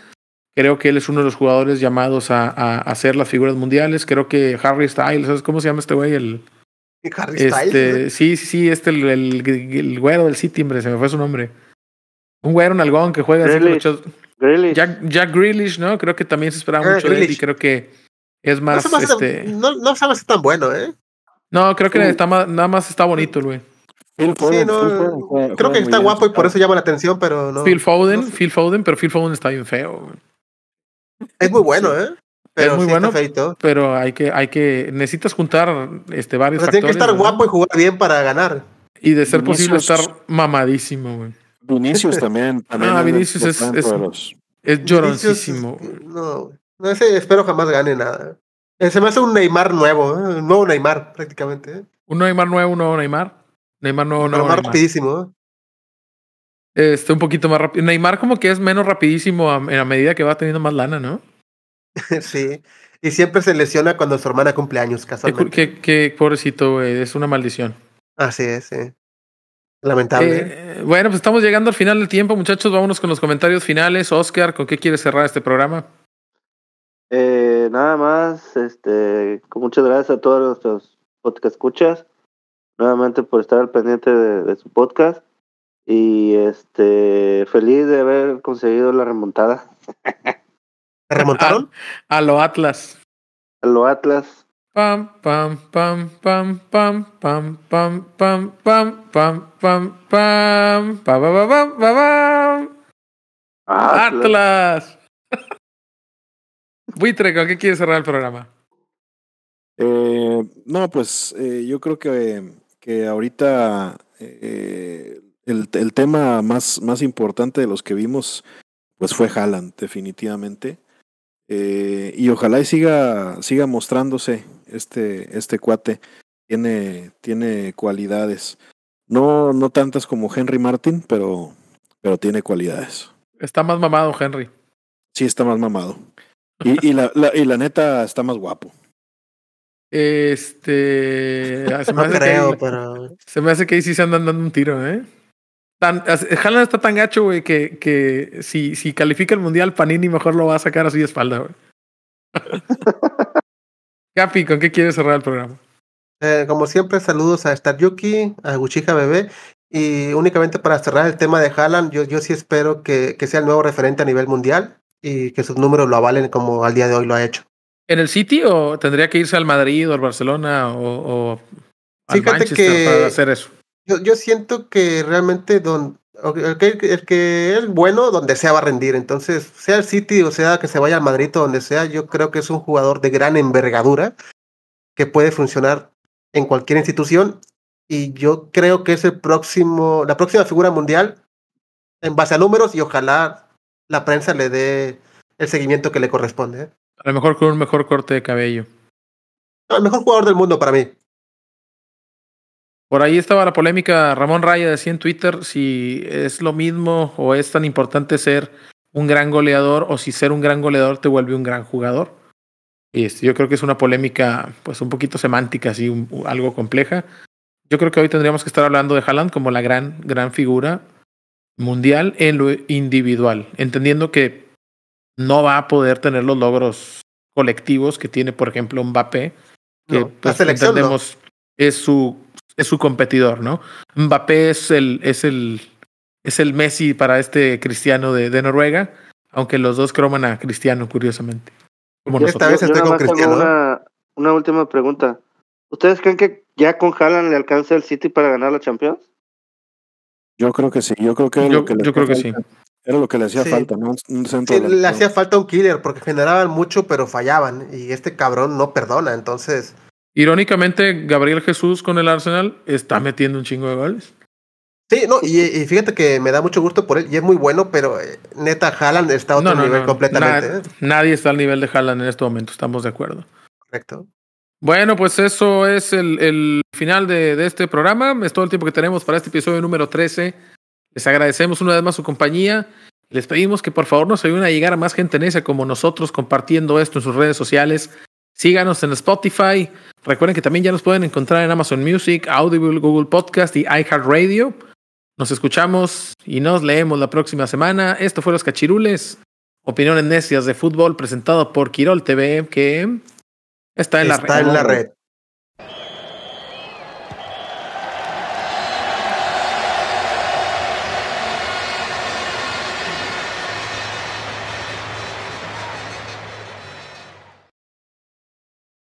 Creo que él es uno de los jugadores llamados a, a, ser las figuras mundiales. Creo que Harry Styles, ¿sabes cómo se llama este güey? Harry Styles. este, sí, sí, sí, este, el, el, el güero del City, hombre, se me fue su nombre. Un güero nalgón que juega así con Grealish. Jack, Jack Grealish, ¿no? Creo que también se esperaba mucho de él y creo que es no, más, se me hace- este... no, no se me hace tan bueno, ¿eh? No, creo que Sí. está más- nada más está bonito el güey. Phil Sí, Foden, no, Phil Foden juega- creo que está bien, guapo y por eso llama la atención, pero no. Phil Foden, no sé. Phil Foden, pero Phil Foden está bien feo, güey. Es muy bueno, ¿eh? Pero muy sí bueno. está feito. Pero hay que, hay que, necesitas juntar este, O varios sea, tiene que factores, estar ¿no? guapo y jugar bien para ganar. Y de ser posible estar mamadísimo, güey. Vinicius también. también Ah, Vinicius es- es- los- Es lloroncísimo. No, güey. no ese espero jamás gane nada. Eh, Se me hace un Neymar nuevo, ¿eh? un nuevo Neymar prácticamente. ¿eh? Un Neymar nuevo, un nuevo Neymar. Neymar nuevo, Pero nuevo más Neymar. rapidísimo. Este, un poquito más rápido. Neymar como que es menos rapidísimo a, medida que va teniendo más lana, ¿no? sí. Y siempre se lesiona cuando su hermana cumple años, casualmente. qué- qué pobrecito, güey. Es una maldición. Así es, sí. Lamentable. ¿eh? Eh, bueno, pues estamos llegando al final del tiempo, muchachos. Vámonos con los comentarios finales. Oscar, ¿con qué quieres cerrar este programa? Eh, nada más, este, con muchas gracias a todos nuestros podcast escuchas, nuevamente por estar al pendiente de, de su podcast y este, feliz de haber conseguido la remontada ¿Te remontaron? A lo Atlas. a lo Atlas. Pam, pam, pam, pam, pam, pam, pam, pam, pam, pam, pam, pam, pam, pam, pam, pam, pam. Atlas. Buitre, ¿con qué quieres cerrar el programa? Eh, no, pues eh, yo creo que, que ahorita eh, el, el tema más, más importante de los que vimos pues fue Haaland, definitivamente. Eh, y ojalá y siga, siga mostrándose este, este cuate. Tiene, tiene cualidades. No, no tantas como Henry Martin, pero, pero tiene cualidades. Está más mamado, Henry. Sí, está más mamado. Y, y, la, la, y la neta está más guapo. Este. Se No me, hace creo, que, pero. se me hace que ahí sí se andan dando un tiro, ¿eh? Tan, Haaland está tan gacho, güey, que, que si, si califica el mundial, Panini mejor lo va a sacar así de espalda, güey. Capi, ¿con qué quieres cerrar el programa? Eh, como siempre, saludos a Star Yuki, a Guchija Bebé. Y únicamente para cerrar el tema de Haaland, yo, yo sí espero que, que sea el nuevo referente a nivel mundial y que sus números lo avalen como al día de hoy lo ha hecho. ¿En el City o tendría que irse al Madrid o al Barcelona o, o al Fíjate Manchester que- para hacer eso? Yo, yo siento que realmente don, el, que, el que es bueno, donde sea va a rendir. Entonces, sea el City o sea que se vaya al Madrid o donde sea, yo creo que es un jugador de gran envergadura que puede funcionar en cualquier institución. Y yo creo que es el próximo, la próxima figura mundial en base a números y ojalá la prensa le dé el seguimiento que le corresponde. ¿eh? A lo mejor con un mejor corte de cabello. No, El mejor jugador del mundo para mí. Por ahí estaba la polémica. Ramón Raya decía en Twitter si es lo mismo o es tan importante ser un gran goleador o si ser un gran goleador te vuelve un gran jugador. Y este, yo creo que es una polémica, pues un poquito semántica, así, un- algo compleja. Yo creo que hoy tendríamos que estar hablando de Haaland como la gran, gran figura mundial en lo individual, entendiendo que no va a poder tener los logros colectivos que tiene, por ejemplo, Mbappé, que No, pues, no. entendemos es su es su competidor, ¿no? Mbappé es el es el es el Messi para este cristiano de, de Noruega, aunque los dos croman a Cristiano curiosamente. Como Esta nosotros. vez estoy con Cristiano. Una, una última pregunta. ¿Ustedes creen que ya con Haaland le alcanza el City para ganar la Champions? Yo creo que sí, yo creo que, Yo, lo que le yo creo que hacía sí. falta. Era lo que le hacía Sí. falta, ¿no? Un centro Sí, le hacía falta un killer porque generaban mucho, pero fallaban. Y este cabrón no perdona. Entonces, Irónicamente, Gabriel Jesús con el Arsenal está metiendo un chingo de goles. sí, no, y, y fíjate que me da mucho gusto por él. Y es muy bueno, pero eh, neta, Haaland está a otro nivel completamente. ¿eh? nadie está al nivel de Haaland en este momento, estamos de acuerdo. Correcto. Bueno, pues eso es el, el final de, de este programa. Es todo el tiempo que tenemos para este episodio número 13. Les agradecemos una vez más su compañía. Les pedimos que por favor nos ayuden a llegar a más gente necia como nosotros compartiendo esto en sus redes sociales. Síganos en Spotify. Recuerden que también ya nos pueden encontrar en Amazon Music, Audible, Google Podcast y iHeartRadio. Nos escuchamos y nos leemos la próxima semana. Esto fue Los Cachirules. Opiniones necias de fútbol presentado por Quirol TV, que está en la está red. en la red.